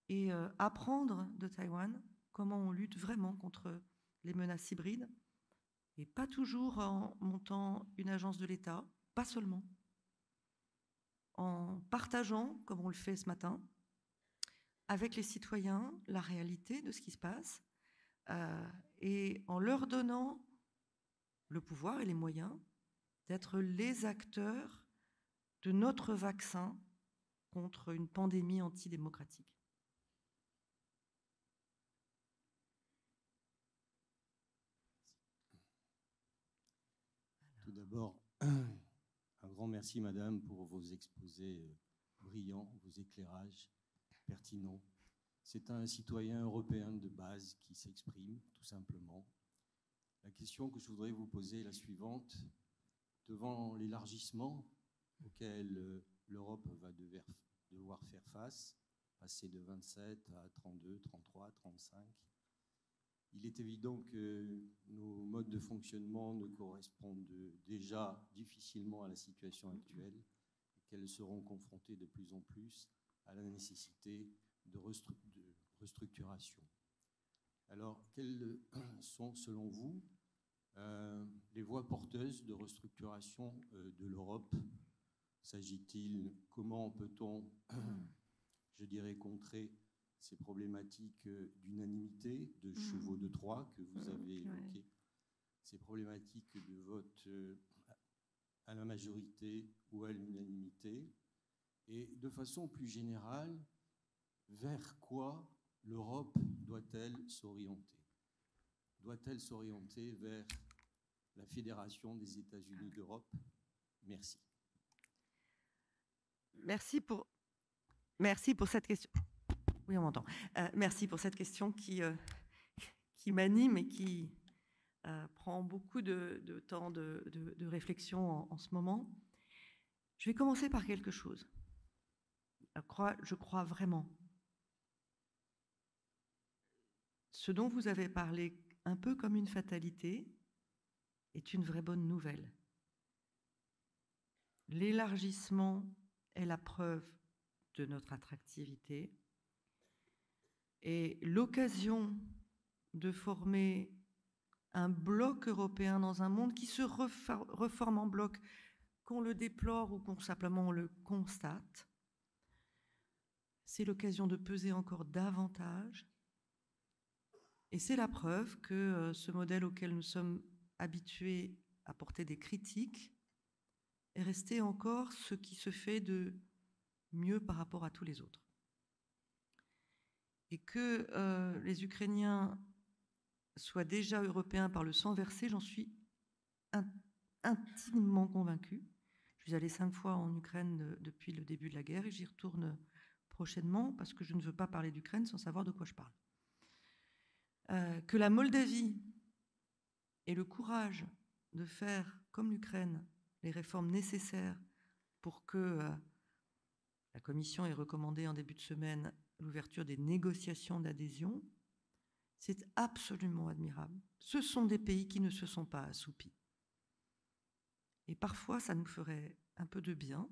Et euh, apprendre de Taïwan comment on lutte vraiment contre les menaces hybrides, et pas toujours en montant une agence de l'État, pas seulement, en partageant, comme on le fait ce matin, avec les citoyens la réalité de ce qui se passe, euh, et en leur donnant le pouvoir et les moyens d'être les acteurs de notre vaccin contre une pandémie antidémocratique. Tout d'abord, un grand merci, Madame, pour vos exposés brillants, vos éclairages pertinents. C'est un citoyen européen de base qui s'exprime, tout simplement. La question que je voudrais vous poser est la suivante. Devant l'élargissement auquel l'Europe va devoir faire face, passer de 27 à 32, 33, 35, il est évident que nos modes de fonctionnement ne correspondent déjà difficilement à la situation actuelle et qu'elles seront confrontées de plus en plus à la nécessité de, restructuration. Alors, quelles sont, selon vous, euh, les voies porteuses de restructuration euh, de l'Europe? S'agit-il, comment peut-on, je dirais, contrer ces problématiques euh, d'unanimité, de Mmh. chevaux de Troie que vous Mmh, avez ouais. évoquées, ces problématiques de vote à la majorité ou à l'unanimité, et de façon plus générale, vers quoi l'Europe doit-elle s'orienter? Doit-elle s'orienter vers la Fédération des États-Unis d'Europe? Merci. Merci pour, merci pour cette question. Oui, on m'entend. Euh, merci pour cette question qui, euh, qui m'anime et qui euh, prend beaucoup de, temps de, réflexion en, ce moment. Je vais commencer par quelque chose. Je crois vraiment. Ce dont vous avez parlé un peu comme une fatalité est une vraie bonne nouvelle. L'élargissement est la preuve de notre attractivité et l'occasion de former un bloc européen dans un monde qui se reforme en bloc, qu'on le déplore ou qu'on simplement le constate, c'est l'occasion de peser encore davantage. Et c'est la preuve que euh, ce modèle auquel nous sommes habitués à porter des critiques est resté encore ce qui se fait de mieux par rapport à tous les autres. Et que euh, les Ukrainiens soient déjà européens par le sang versé, j'en suis in- intimement convaincue. Je suis allée cinq fois en Ukraine de- depuis le début de la guerre et j'y retourne prochainement parce que je ne veux pas parler d'Ukraine sans savoir de quoi je parle. Euh, que la Moldavie ait le courage de faire, comme l'Ukraine, les réformes nécessaires pour que euh, la Commission ait recommandé en début de semaine l'ouverture des négociations d'adhésion, c'est absolument admirable. Ce sont des pays qui ne se sont pas assoupis. Et parfois, ça nous ferait un peu de bien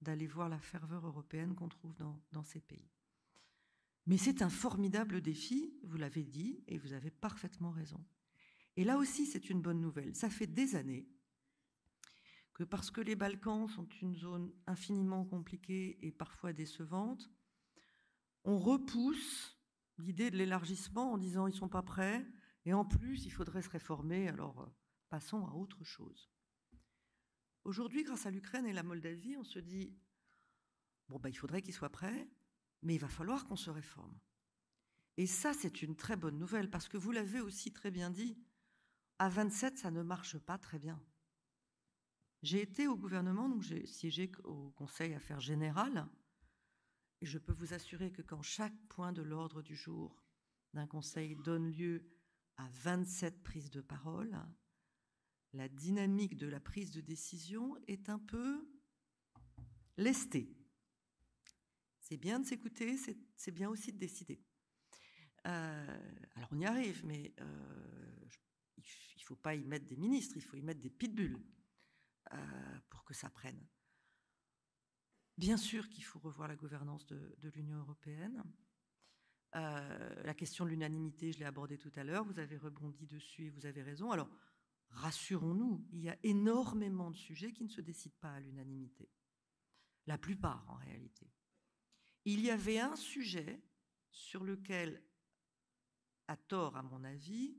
d'aller voir la ferveur européenne qu'on trouve dans, dans ces pays. Mais c'est un formidable défi, vous l'avez dit, et vous avez parfaitement raison. Et là aussi, c'est une bonne nouvelle. Ça fait des années que parce que les Balkans sont une zone infiniment compliquée et parfois décevante, on repousse l'idée de l'élargissement en disant ils sont pas prêts et en plus il faudrait se réformer, alors euh, passons à autre chose. Aujourd'hui, grâce à l'Ukraine et la Moldavie, on se dit bon bah il faudrait qu'ils soient prêts, mais il va falloir qu'on se réforme. Et ça, c'est une très bonne nouvelle parce que vous l'avez aussi très bien dit, à 27, ça ne marche pas très bien. J'ai été au gouvernement, donc j'ai siégé au Conseil Affaires Générales, et je peux vous assurer que quand chaque point de l'ordre du jour d'un Conseil donne lieu à 27 prises de parole, la dynamique de la prise de décision est un peu lestée. C'est bien de s'écouter, c'est bien aussi de décider. Euh, alors on y arrive, mais euh, il ne faut pas y mettre des ministres, il faut y mettre des pitbulls euh, pour que ça prenne. Bien sûr qu'il faut revoir la gouvernance de, de l'Union européenne. La question de l'unanimité, je l'ai abordée tout à l'heure, vous avez rebondi dessus et vous avez raison. Alors, rassurons-nous, il y a énormément de sujets qui ne se décident pas à l'unanimité. La plupart, en réalité. Il y avait un sujet sur lequel, à tort à mon avis,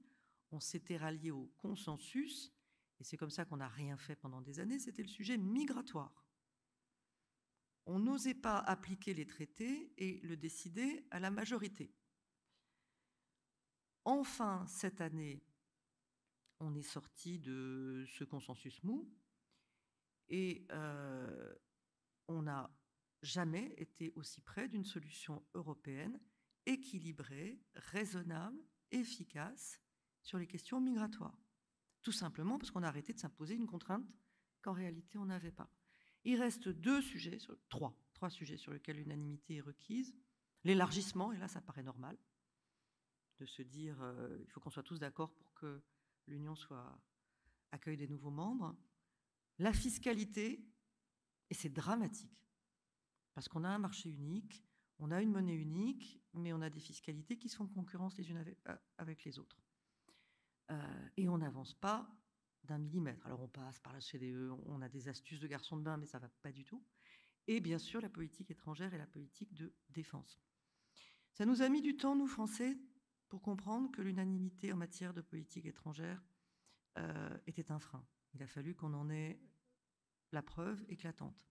on s'était rallié au consensus, et c'est comme ça qu'on n'a rien fait pendant des années, c'était le sujet migratoire. On n'osait pas appliquer les traités et le décider à la majorité. Enfin, cette année, on est sorti de ce consensus mou et euh, on n'a jamais été aussi près d'une solution européenne équilibrée, raisonnable, efficace sur les questions migratoires. Tout simplement parce qu'on a arrêté de s'imposer une contrainte qu'en réalité on n'avait pas. Il reste deux sujets, trois, trois sujets sur lesquels l'unanimité est requise. L'élargissement, et là ça paraît normal, de se dire euh, il faut qu'on soit tous d'accord pour que l'Union soit accueille des nouveaux membres. La fiscalité, et c'est dramatique, parce qu'on a un marché unique, on a une monnaie unique, mais on a des fiscalités qui sont en concurrence les unes avec, euh, avec les autres. Euh, et on n'avance pas d'un millimètre. Alors on passe par la CDE, on a des astuces de garçon de bain, mais ça va pas du tout. Et bien sûr la politique étrangère et la politique de défense. Ça nous a mis du temps, nous Français, pour comprendre que l'unanimité en matière de politique étrangère euh, était un frein. Il a fallu qu'on en ait la preuve éclatante.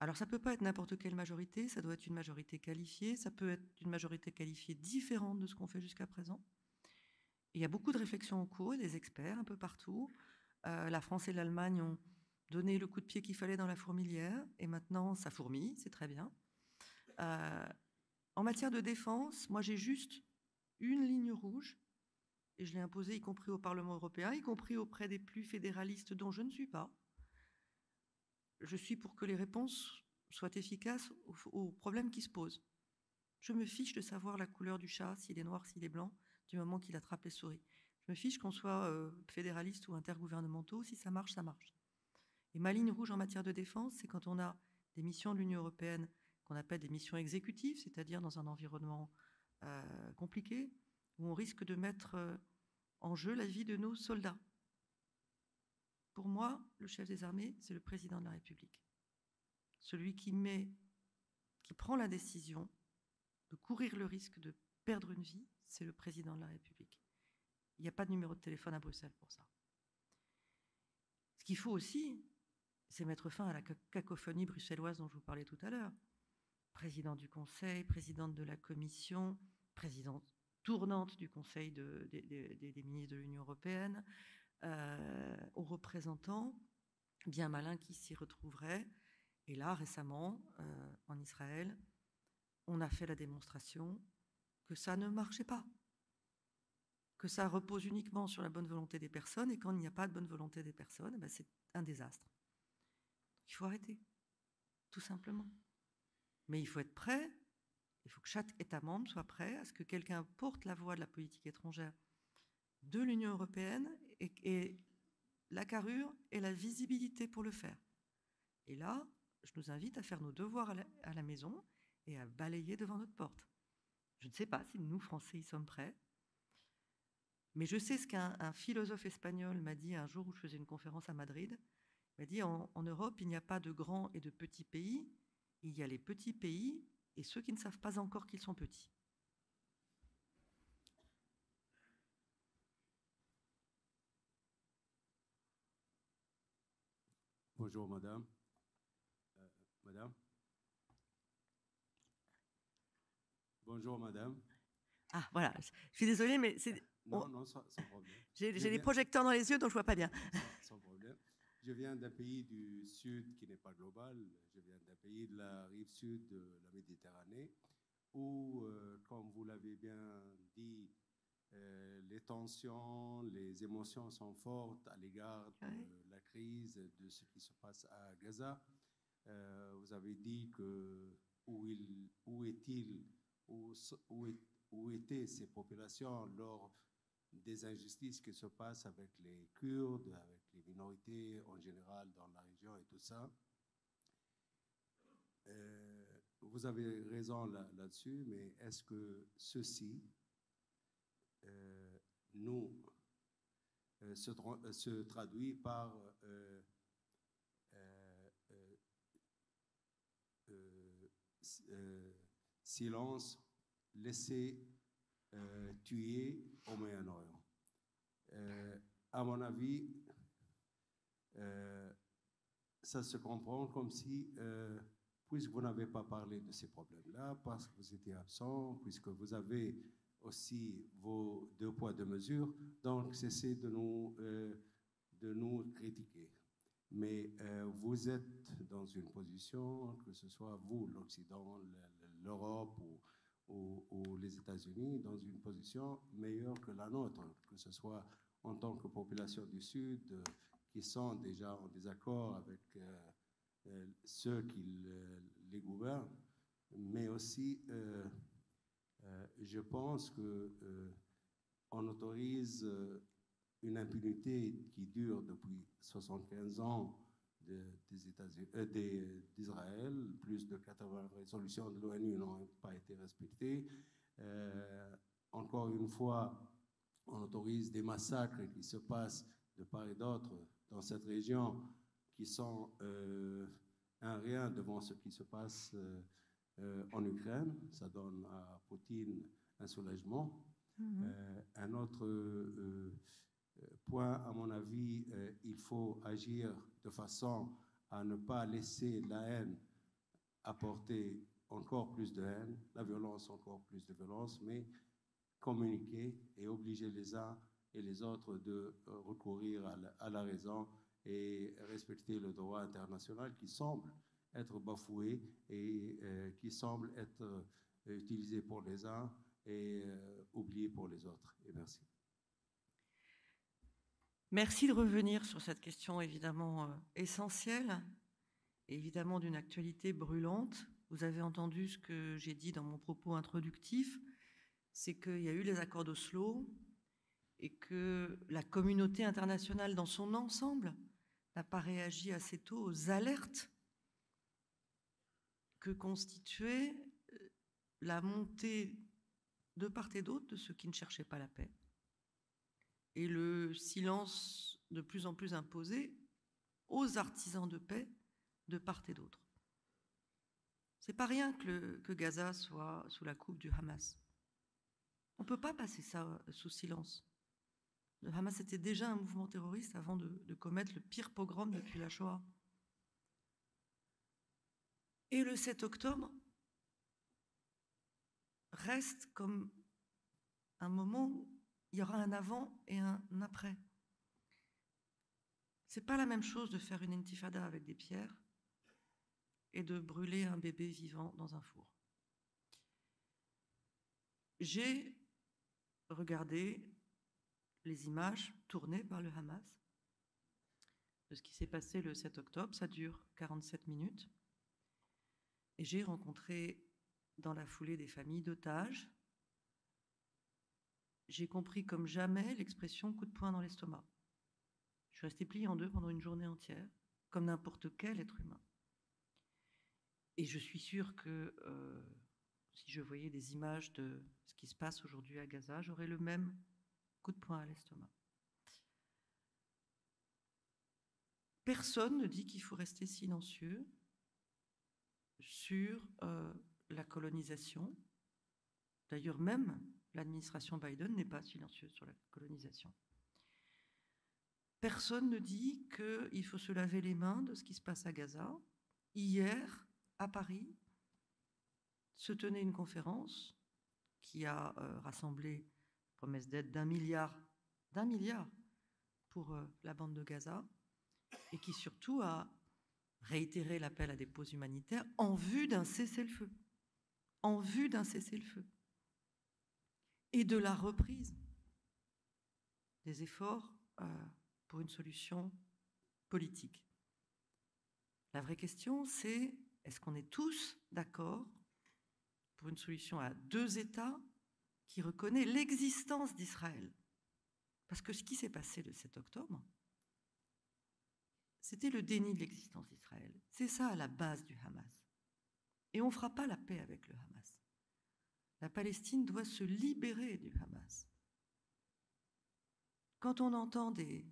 Alors ça peut pas être n'importe quelle majorité, ça doit être une majorité qualifiée, ça peut être une majorité qualifiée différente de ce qu'on fait jusqu'à présent. il y a beaucoup de réflexions en cours, des experts un peu partout. Euh, la France et l'Allemagne ont donné le coup de pied qu'il fallait dans la fourmilière, et maintenant ça fourmille, c'est très bien. Euh, en matière de défense, moi j'ai juste une ligne rouge, et je l'ai imposée y compris au Parlement européen, y compris auprès des plus fédéralistes dont je ne suis pas je suis pour que les réponses soient efficaces aux, problèmes qui se posent. Je me fiche de savoir la couleur du chat, s'il est noir, s'il est blanc, du moment qu'il attrape les souris. Je me fiche qu'on soit euh, fédéraliste ou intergouvernementaux, si ça marche, ça marche. Et ma ligne rouge en matière de défense, c'est quand on a des missions de l'Union européenne qu'on appelle des missions exécutives, c'est-à-dire dans un environnement euh, compliqué, où on risque de mettre euh, en jeu la vie de nos soldats. Pour moi, le chef des armées, c'est le président de la République. Celui qui met, qui prend la décision de courir le risque de perdre une vie, c'est le président de la République. Il n'y a pas de numéro de téléphone à Bruxelles pour ça. Ce qu'il faut aussi, c'est mettre fin à la cacophonie bruxelloise dont je vous parlais tout à l'heure. Président du Conseil, présidente de la Commission, présidente tournante du Conseil des ministres de l'Union européenne, euh, aux représentants bien malins qui s'y retrouveraient. Et là, récemment, euh, en Israël, on a fait la démonstration que ça ne marchait pas, que ça repose uniquement sur la bonne volonté des personnes, et quand il n'y a pas de bonne volonté des personnes, eh ben, c'est un désastre. Il faut arrêter, tout simplement. Mais il faut être prêt, il faut que chaque État membre soit prêt à ce que quelqu'un porte la voix de la politique étrangère de l'Union européenne et, la carrure et la visibilité pour le faire. Et là, je nous invite à faire nos devoirs à la, maison et à balayer devant notre porte. Je ne sais pas si nous, Français, y sommes prêts, mais je sais ce qu'un philosophe espagnol m'a dit un jour où je faisais une conférence à Madrid. Il m'a dit en, en Europe, il n'y a pas de grands et de petits pays, il y a les petits pays et ceux qui ne savent pas encore qu'ils sont petits. Bonjour, madame. Euh, madame. Bonjour, madame. Ah, voilà. Je suis désolée, mais c'est. Non, non, sans, problème. J'ai des projecteurs dans les yeux, donc je vois pas bien. Sans, problème. Je viens d'un pays du sud qui n'est pas global. Je viens d'un pays de la rive sud de la Méditerranée, où, euh, comme vous l'avez bien dit, euh, les tensions, les émotions sont fortes à l'égard de crise, de ce qui se passe à Gaza. Euh, vous avez dit que où, il, où est-il, où, où, étaient ces populations lors des injustices qui se passent avec les Kurdes, avec les minorités en général dans la région et tout ça? Euh, vous avez raison là-dessus, mais est-ce que ceci euh, nous euh, se, euh, se, traduit par silence, laisser tuer au Moyen-Orient. à mon avis, ça se comprend comme si, puisque vous n'avez pas parlé de ces problèmes-là, parce que vous étiez absent, puisque vous avez aussi vos deux poids, deux mesures. Donc, cessez de nous, euh, de nous critiquer. Mais euh, vous êtes dans une position, que ce soit vous, l'Occident, l'Europe ou, les États-Unis, dans une position meilleure que la nôtre, que ce soit en tant que population du Sud, euh, qui sont déjà en désaccord avec ceux qui les gouvernent, mais aussi je pense que euh, on autorise euh, une impunité qui dure depuis 75 ans d'Israël. Plus de 80 résolutions de l'ONU n'ont pas été respectées. encore une fois, on autorise des massacres qui se passent de part et d'autre dans cette région qui sont euh, un rien devant ce qui se passe euh, en Ukraine. Ça donne à Poutine un soulagement. Mhm. Euh, un autre euh, point, à mon avis, il faut agir de façon à ne pas laisser la haine apporter encore plus de haine, la violence encore plus de violence, mais communiquer et obliger les uns et les autres de recourir à la, à la raison et respecter le droit international qui semble être bafoué et euh, qui semble être euh, utilisé pour les uns et euh, oublié pour les autres. Et merci. Merci de revenir sur cette question évidemment essentielle, évidemment d'une actualité brûlante. Vous avez entendu ce que j'ai dit dans mon propos introductif, c'est qu'il y a eu les accords d'Oslo et que la communauté internationale dans son ensemble n'a pas réagi assez tôt aux alertes que constituait euh, la montée de part et d'autre de ceux qui ne cherchaient pas la paix et le silence de plus en plus imposé aux artisans de paix de part et d'autre. C'est pas rien que, Gaza soit sous la coupe du Hamas. On ne peut pas passer ça euh, sous silence. Le Hamas était déjà un mouvement terroriste avant de commettre le pire pogrom depuis la Shoah. Et le 7 octobre reste comme un moment où il y aura un avant et un après. C'est pas la même chose de faire une intifada avec des pierres et de brûler un bébé vivant dans un four. J'ai regardé les images tournées par le Hamas de ce qui s'est passé le 7 octobre. Ça dure 47 minutes. Et j'ai rencontré dans la foulée des familles d'otages. J'ai compris comme jamais l'expression coup de poing dans l'estomac. Je suis restée pliée en deux pendant une journée entière, comme n'importe quel être humain. Et je suis sûre que euh, si je voyais des images de ce qui se passe aujourd'hui à Gaza, j'aurais le même coup de poing à l'estomac. Personne ne dit qu'il faut rester silencieux sur euh, la colonisation. D'ailleurs, même l'administration Biden n'est pas silencieuse sur la colonisation. Personne ne dit qu'il faut se laver les mains de ce qui se passe à Gaza. Hier, à Paris, se tenait une conférence qui a euh, rassemblé promesse d'aide d'un milliard, pour euh, la bande de Gaza, et qui surtout a réitéré l'appel à des pauses humanitaires en vue d'un cessez-le-feu, en vue d'un cessez-le-feu, et de la reprise des efforts euh, pour une solution politique. La vraie question, c'est est-ce qu'on est tous d'accord pour une solution à deux États qui reconnaît l'existence d'Israël? Parce que ce qui s'est passé le 7 octobre, c'était le déni de l'existence d'Israël. C'est ça à la base du Hamas. Et on ne fera pas la paix avec le Hamas. La Palestine doit se libérer du Hamas. Quand on entend des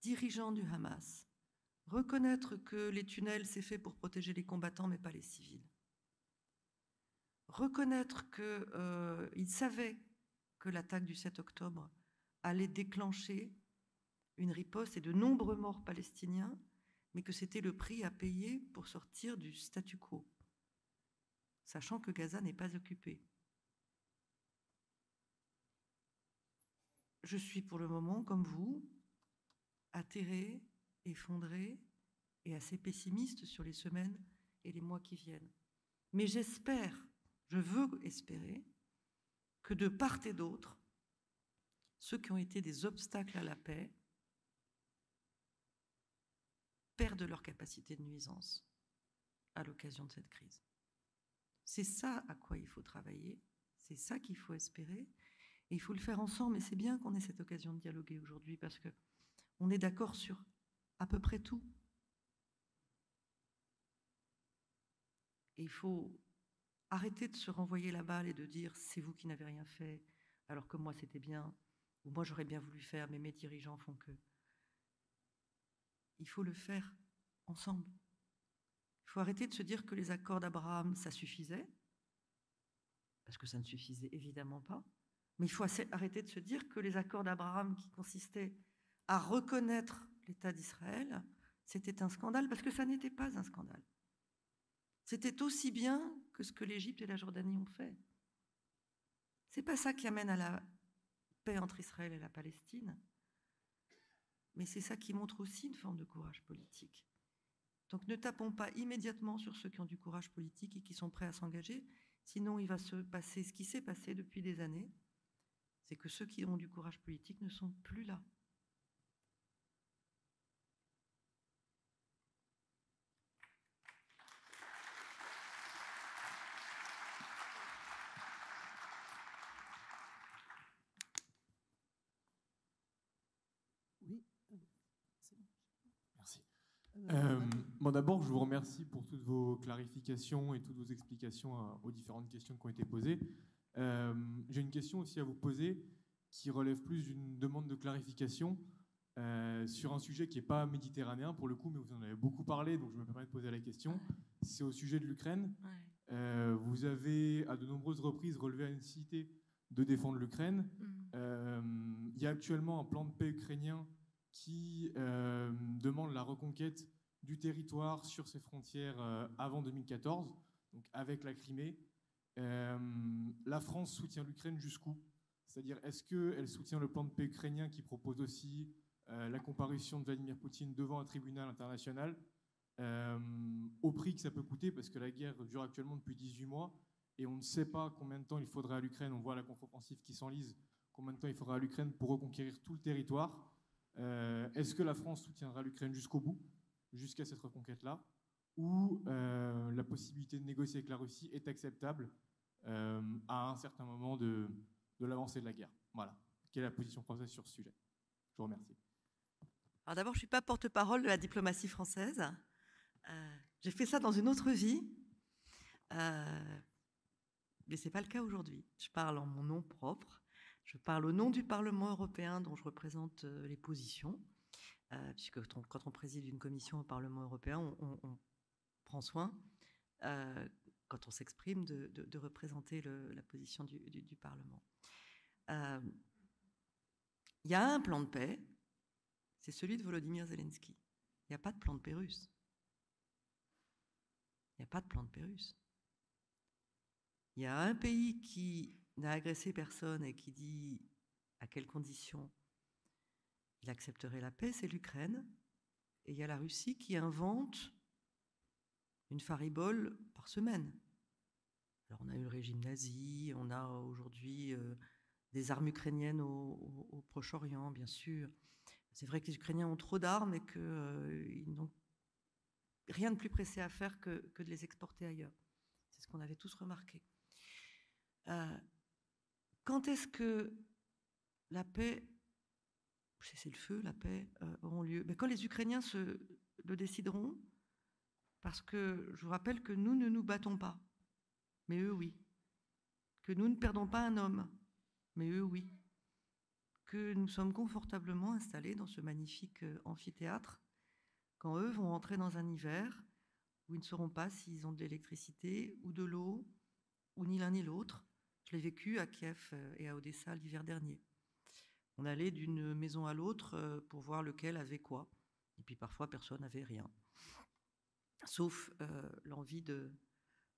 dirigeants du Hamas reconnaître que les tunnels, c'est fait pour protéger les combattants, mais pas les civils, reconnaître qu'ils euh, savaient que l'attaque du 7 octobre allait déclencher une riposte et de nombreux morts palestiniens, mais que c'était le prix à payer pour sortir du statu quo, sachant que Gaza n'est pas occupé. Je suis pour le moment, comme vous, atterré, effondré et assez pessimiste sur les semaines et les mois qui viennent. Mais j'espère, je veux espérer, que de part et d'autre, ceux qui ont été des obstacles à la paix perdent leur capacité de nuisance à l'occasion de cette crise. C'est ça à quoi il faut travailler, c'est ça qu'il faut espérer, et il faut le faire ensemble, et c'est bien qu'on ait cette occasion de dialoguer aujourd'hui, parce que on est d'accord sur à peu près tout. Et il faut arrêter de se renvoyer la balle et de dire c'est vous qui n'avez rien fait, alors que moi c'était bien, ou moi j'aurais bien voulu faire, mais mes dirigeants font que. Il faut le faire ensemble. Il faut arrêter de se dire que les accords d'Abraham, ça suffisait, parce que ça ne suffisait évidemment pas. Mais il faut arrêter de se dire que les accords d'Abraham qui consistaient à reconnaître l'État d'Israël, c'était un scandale, parce que ça n'était pas un scandale. C'était aussi bien que ce que l'Égypte et la Jordanie ont fait. C'est pas ça qui amène à la paix entre Israël et la Palestine, mais c'est ça qui montre aussi une forme de courage politique. Donc ne tapons pas immédiatement sur ceux qui ont du courage politique et qui sont prêts à s'engager, sinon il va se passer ce qui s'est passé depuis des années, c'est que ceux qui ont du courage politique ne sont plus là. Euh, bon, D'abord, je vous remercie pour toutes vos clarifications et toutes vos explications euh, aux différentes questions qui ont été posées. Euh, j'ai une question aussi à vous poser qui relève plus d'une demande de clarification sur un sujet qui n'est pas méditerranéen pour le coup, mais vous en avez beaucoup parlé, donc je me permets de poser la question. C'est au sujet de l'Ukraine. vous avez à de nombreuses reprises relevé la nécessité de défendre l'Ukraine. Mm. Il y a actuellement un plan de paix ukrainien qui euh, demande la reconquête du territoire sur ses frontières euh, avant 2014, donc avec la Crimée. Euh, la France soutient l'Ukraine jusqu'où? C'est-à-dire, est-ce qu'elle soutient le plan de paix ukrainien qui propose aussi la comparution de Vladimir Poutine devant un tribunal international au prix que ça peut coûter, parce que la guerre dure actuellement depuis 18 mois, et on ne sait pas combien de temps il faudra à l'Ukraine, on voit la contre-offensive qui s'enlise, combien de temps il faudra à l'Ukraine pour reconquérir tout le territoire. Euh, est-ce que la France soutiendra l'Ukraine jusqu'au bout, jusqu'à cette reconquête-là, ou euh, la possibilité de négocier avec la Russie est acceptable euh, à un certain moment de, l'avancée de la guerre Voilà. Quelle est la position française sur ce sujet? Je vous remercie. Alors d'abord, je ne suis pas porte-parole de la diplomatie française. J'ai fait ça dans une autre vie. mais ce n'est pas le cas aujourd'hui. Je parle en mon nom propre. Je parle au nom du Parlement européen dont je représente euh, les positions, euh, puisque quand on préside une commission au Parlement européen, on, prend soin, euh, quand on s'exprime, de, représenter la position du, Parlement. Il y a un plan de paix, c'est celui de Volodymyr Zelensky. Il n'y a pas de plan de paix russe. Il n'y a pas de plan de paix russe. Il y a un pays qui n'a agressé personne et qui dit à quelles conditions il accepterait la paix, c'est l'Ukraine. Et il y a la Russie qui invente une faribole par semaine. Alors on a eu le régime nazi, on a aujourd'hui euh, des armes ukrainiennes au, Proche-Orient, bien sûr. C'est vrai que les Ukrainiens ont trop d'armes et qu'ils euh, n'ont rien de plus pressé à faire que, de les exporter ailleurs. C'est ce qu'on avait tous remarqué. Euh, quand est-ce que la paix, c'est le feu, la paix euh, auront lieu Mais Quand les Ukrainiens se, le décideront, parce que je vous rappelle que nous ne nous battons pas, mais eux oui. Que nous ne perdons pas un homme, mais eux oui. Que nous sommes confortablement installés dans ce magnifique euh, amphithéâtre, quand eux vont entrer dans un hiver où ils ne sauront pas s'ils ont de l'électricité ou de l'eau, ou ni l'un ni l'autre, je l'ai vécu à Kiev euh, et à Odessa l'hiver dernier. On allait d'une maison à l'autre euh, pour voir lequel avait quoi. Et puis parfois, personne n'avait rien. Sauf euh, l'envie de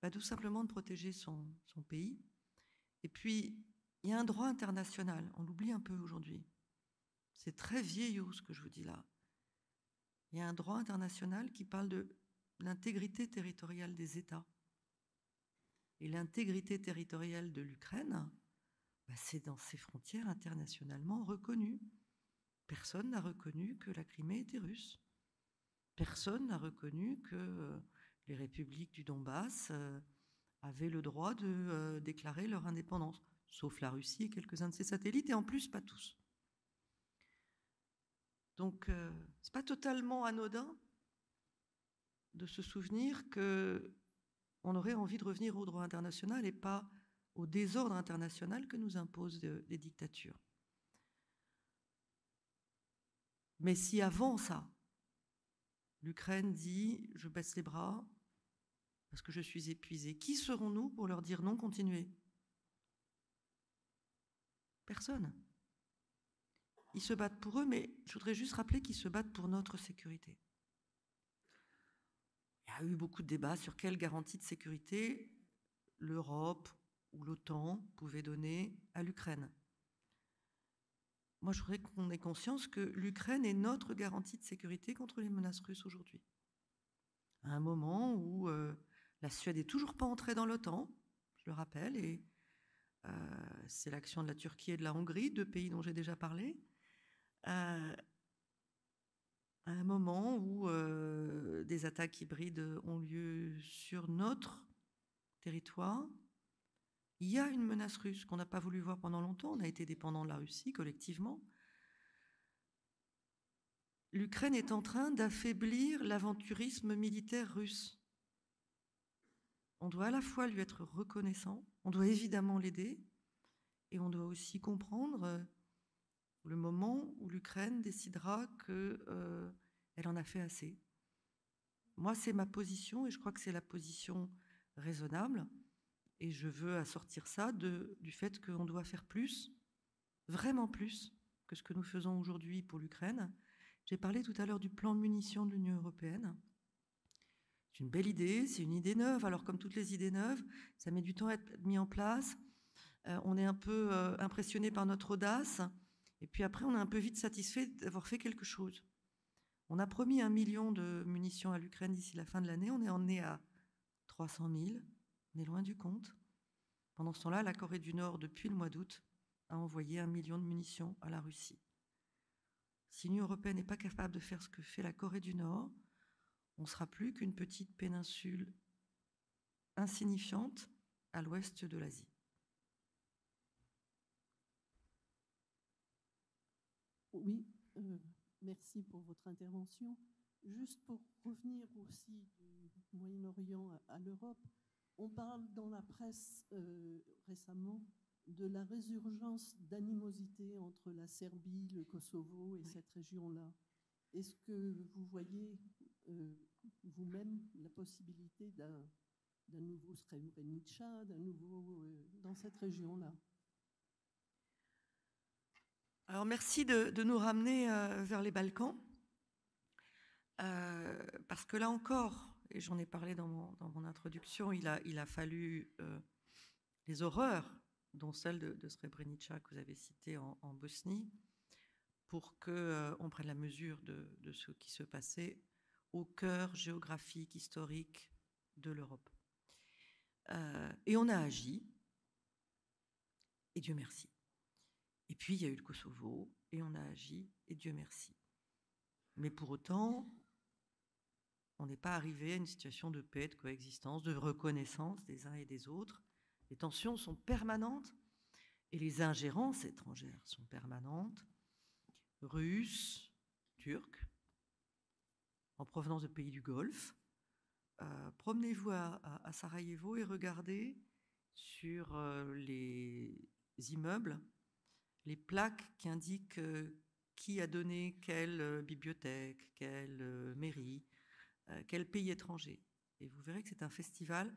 bah, tout simplement de protéger son, son pays. Et puis, il y a un droit international, on l'oublie un peu aujourd'hui. C'est très vieillot ce que je vous dis là. Il y a un droit international qui parle de l'intégrité territoriale des États. Et l'intégrité territoriale de l'Ukraine, bah, c'est dans ses frontières internationalement reconnues. Personne n'a reconnu que la Crimée était russe. Personne n'a reconnu que euh, les républiques du Donbass euh, avaient le droit de euh, déclarer leur indépendance, sauf la Russie et quelques-uns de ses satellites, et en plus pas tous. Donc, c'est pas totalement anodin de se souvenir que on aurait envie de revenir au droit international et pas au désordre international que nous imposent les dictatures. Mais si avant ça, l'Ukraine dit je baisse les bras parce que je suis épuisé, qui serons-nous pour leur dire non, continuez? Personne. Ils se battent pour eux, mais je voudrais juste rappeler qu'ils se battent pour notre sécurité. Il y a eu beaucoup de débats sur quelle garantie de sécurité l'Europe l'OTAN pouvaient donner à l'Ukraine. Moi, je voudrais qu'on ait conscience que l'Ukraine est notre garantie de sécurité contre les menaces russes aujourd'hui. À un moment où euh, la Suède n'est toujours pas entrée dans l'OTAN, je le rappelle, et euh, c'est l'action de la Turquie et de la Hongrie, deux pays dont j'ai déjà parlé. Euh, à un moment où des attaques hybrides ont lieu sur notre territoire, il y a une menace russe qu'on n'a pas voulu voir pendant longtemps. On a été dépendant de la Russie collectivement. L'Ukraine est en train d'affaiblir l'aventurisme militaire russe. On doit à la fois lui être reconnaissant, on doit évidemment l'aider, et on doit aussi comprendre euh, le moment où l'Ukraine décidera qu'elle euh, en a fait assez. Moi, c'est ma position, et je crois que c'est la position raisonnable. Et je veux assortir ça de, du fait qu'on doit faire plus, vraiment plus, que ce que nous faisons aujourd'hui pour l'Ukraine. J'ai parlé tout à l'heure du plan munitions de l'Union européenne. C'est une belle idée, c'est une idée neuve. Alors comme toutes les idées neuves, ça met du temps à être mis en place. Euh, on est un peu euh, impressionné par notre audace. Et puis après, on est un peu vite satisfait d'avoir fait quelque chose. On a promis un million de munitions à l'Ukraine d'ici la fin de l'année. On est emmené à 300 000. On est loin du compte. Pendant ce temps-là, la Corée du Nord, depuis le mois d'août, a envoyé un million de munitions à la Russie. Si l'Union européenne n'est pas capable de faire ce que fait la Corée du Nord, on ne sera plus qu'une petite péninsule insignifiante à l'ouest de l'Asie. Oui, euh, merci pour votre intervention. Juste pour revenir aussi du Moyen-Orient à l'Europe, on parle dans la presse euh, récemment de la résurgence d'animosité entre la Serbie, le Kosovo et cette région-là. Est-ce que vous voyez euh, vous-même la possibilité d'un nouveau Srebrenica, d'un nouveau euh, dans cette région-là? Alors merci de, nous ramener vers les Balkans, parce que là encore, et j'en ai parlé dans mon, introduction, il a, fallu euh, les horreurs, dont celle de, Srebrenica que vous avez citée en, Bosnie, pour qu'on euh, prenne la mesure de, de, ce qui se passait au cœur géographique, historique de l'Europe. Euh, et on a agi, et Dieu merci. Et puis il y a eu le Kosovo, et on a agi, et Dieu merci. Mais pour autant, on n'est pas arrivé à une situation de paix, de coexistence, de reconnaissance des uns et des autres. Les tensions sont permanentes et les ingérences étrangères sont permanentes. Russes, Turcs, en provenance de pays du Golfe. Euh, promenez-vous à, Sarajevo et regardez sur euh, les immeubles les plaques qui indiquent euh, qui a donné quelle bibliothèque, quelle mairie, quel pays étranger. Et vous verrez que c'est un festival.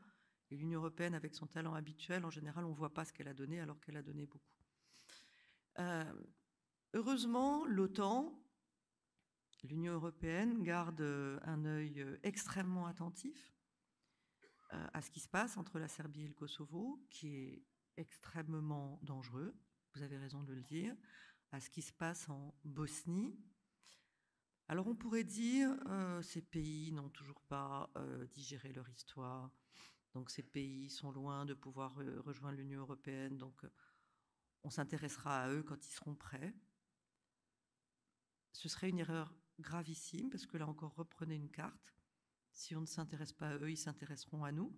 Et l'Union européenne, avec son talent habituel, en général, on ne voit pas ce qu'elle a donné alors qu'elle a donné beaucoup. Euh, heureusement, l'OTAN, l'Union européenne, garde un œil extrêmement attentif euh, à ce qui se passe entre la Serbie et le Kosovo, qui est extrêmement dangereux, vous avez raison de le dire, à ce qui se passe en Bosnie, alors on pourrait dire, euh, ces pays n'ont toujours pas euh, digéré leur histoire, donc ces pays sont loin de pouvoir rejoindre l'Union européenne, donc euh, on s'intéressera à eux quand ils seront prêts. Ce serait une erreur gravissime, parce que là encore, reprenez une carte. Si on ne s'intéresse pas à eux, ils s'intéresseront à nous.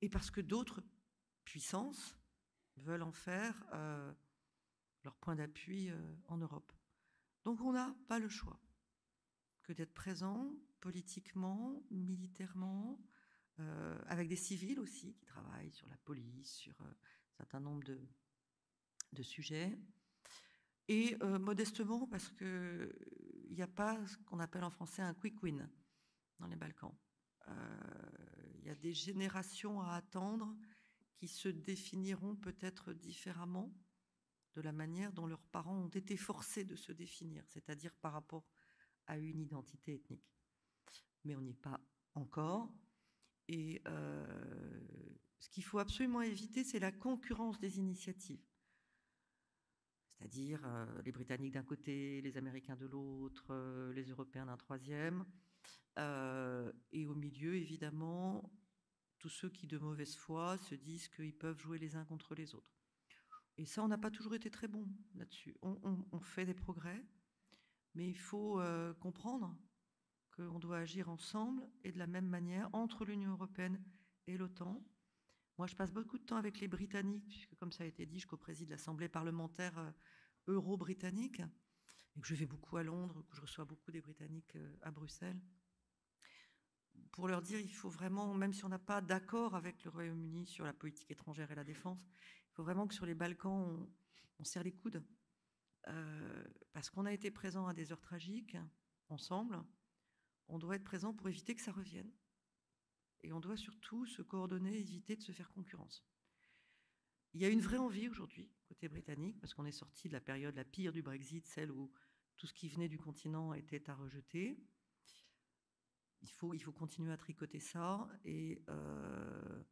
et parce que d'autres puissances veulent en faire leur point d'appui en Europe. Donc on n'a pas le choix que d'être présent politiquement, militairement, euh, avec des civils aussi qui travaillent sur la police, sur euh, un certain nombre de, sujets. Et euh, modestement, parce qu'il n'y a pas ce qu'on appelle en français un quick win dans les Balkans. Il y a des générations à attendre qui se définiront peut-être différemment de la manière dont leurs parents ont été forcés de se définir, c'est-à-dire par rapport à une identité ethnique. Mais on n'y est pas encore. Et euh, ce qu'il faut absolument éviter, c'est la concurrence des initiatives. C'est-à-dire euh, les Britanniques d'un côté, les Américains de l'autre, euh, les Européens d'un troisième. et au milieu, évidemment, tous ceux qui, de mauvaise foi, se disent qu'ils peuvent jouer les uns contre les autres. Et ça, on n'a pas toujours été très bon là-dessus. On, fait des progrès, mais il faut comprendre qu'on doit agir ensemble et de la même manière entre l'Union européenne et l'OTAN. Moi, je passe beaucoup de temps avec les Britanniques, puisque comme ça a été dit, je co-préside l'Assemblée parlementaire euh, euro-britannique, et que je vais beaucoup à Londres, que je reçois beaucoup des Britanniques euh, à Bruxelles, pour leur dire il faut vraiment, même si on n'a pas d'accord avec le Royaume-Uni sur la politique étrangère et la défense, il faut vraiment que sur les Balkans, on, serre les coudes. Euh, parce qu'on a été présent à des heures tragiques, ensemble, on doit être présent pour éviter que ça revienne. Et on doit surtout se coordonner, éviter de se faire concurrence. Il y a une vraie envie aujourd'hui, côté britannique, parce qu'on est sorti de la période la pire du Brexit, celle où tout ce qui venait du continent était à rejeter. Il faut, il faut continuer à tricoter ça. Et euh,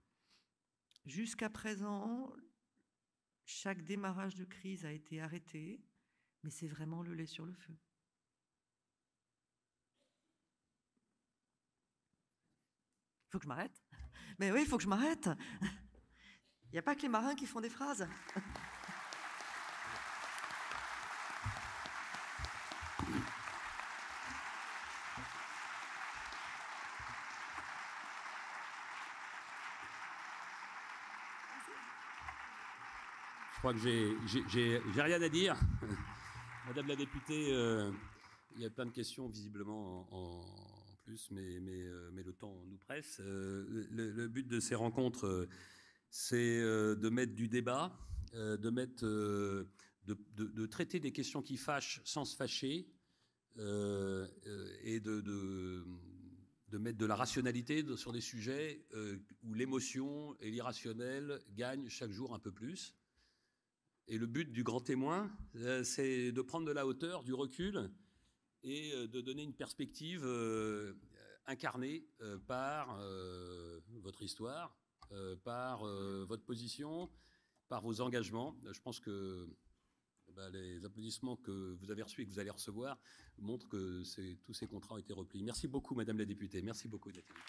jusqu'à présent, chaque démarrage de crise a été arrêté, mais c'est vraiment le lait sur le feu. faut que je m'arrête? Mais oui, il faut que je m'arrête. Il n'y a pas que les marins qui font des phrases. Crois que j'ai rien à dire. Madame la députée, euh, il y a plein de questions visiblement en plus, euh, mais le temps nous presse. Euh, le, but de ces rencontres, c'est de mettre du débat, de, mettre, de, traiter des questions qui fâchent sans se fâcher, et de, mettre de la rationalité sur des sujets où l'émotion et l'irrationnel gagnent chaque jour un peu plus. Et le but du grand témoin, c'est de prendre de la hauteur, du recul, et euh, de donner une perspective euh, incarnée euh, par votre histoire, par votre position, par vos engagements. Je pense que bah, les applaudissements que vous avez reçus et que vous allez recevoir montrent que tous ces contrats ont été replis. Merci beaucoup, Madame la députée. Merci beaucoup, Nathalie.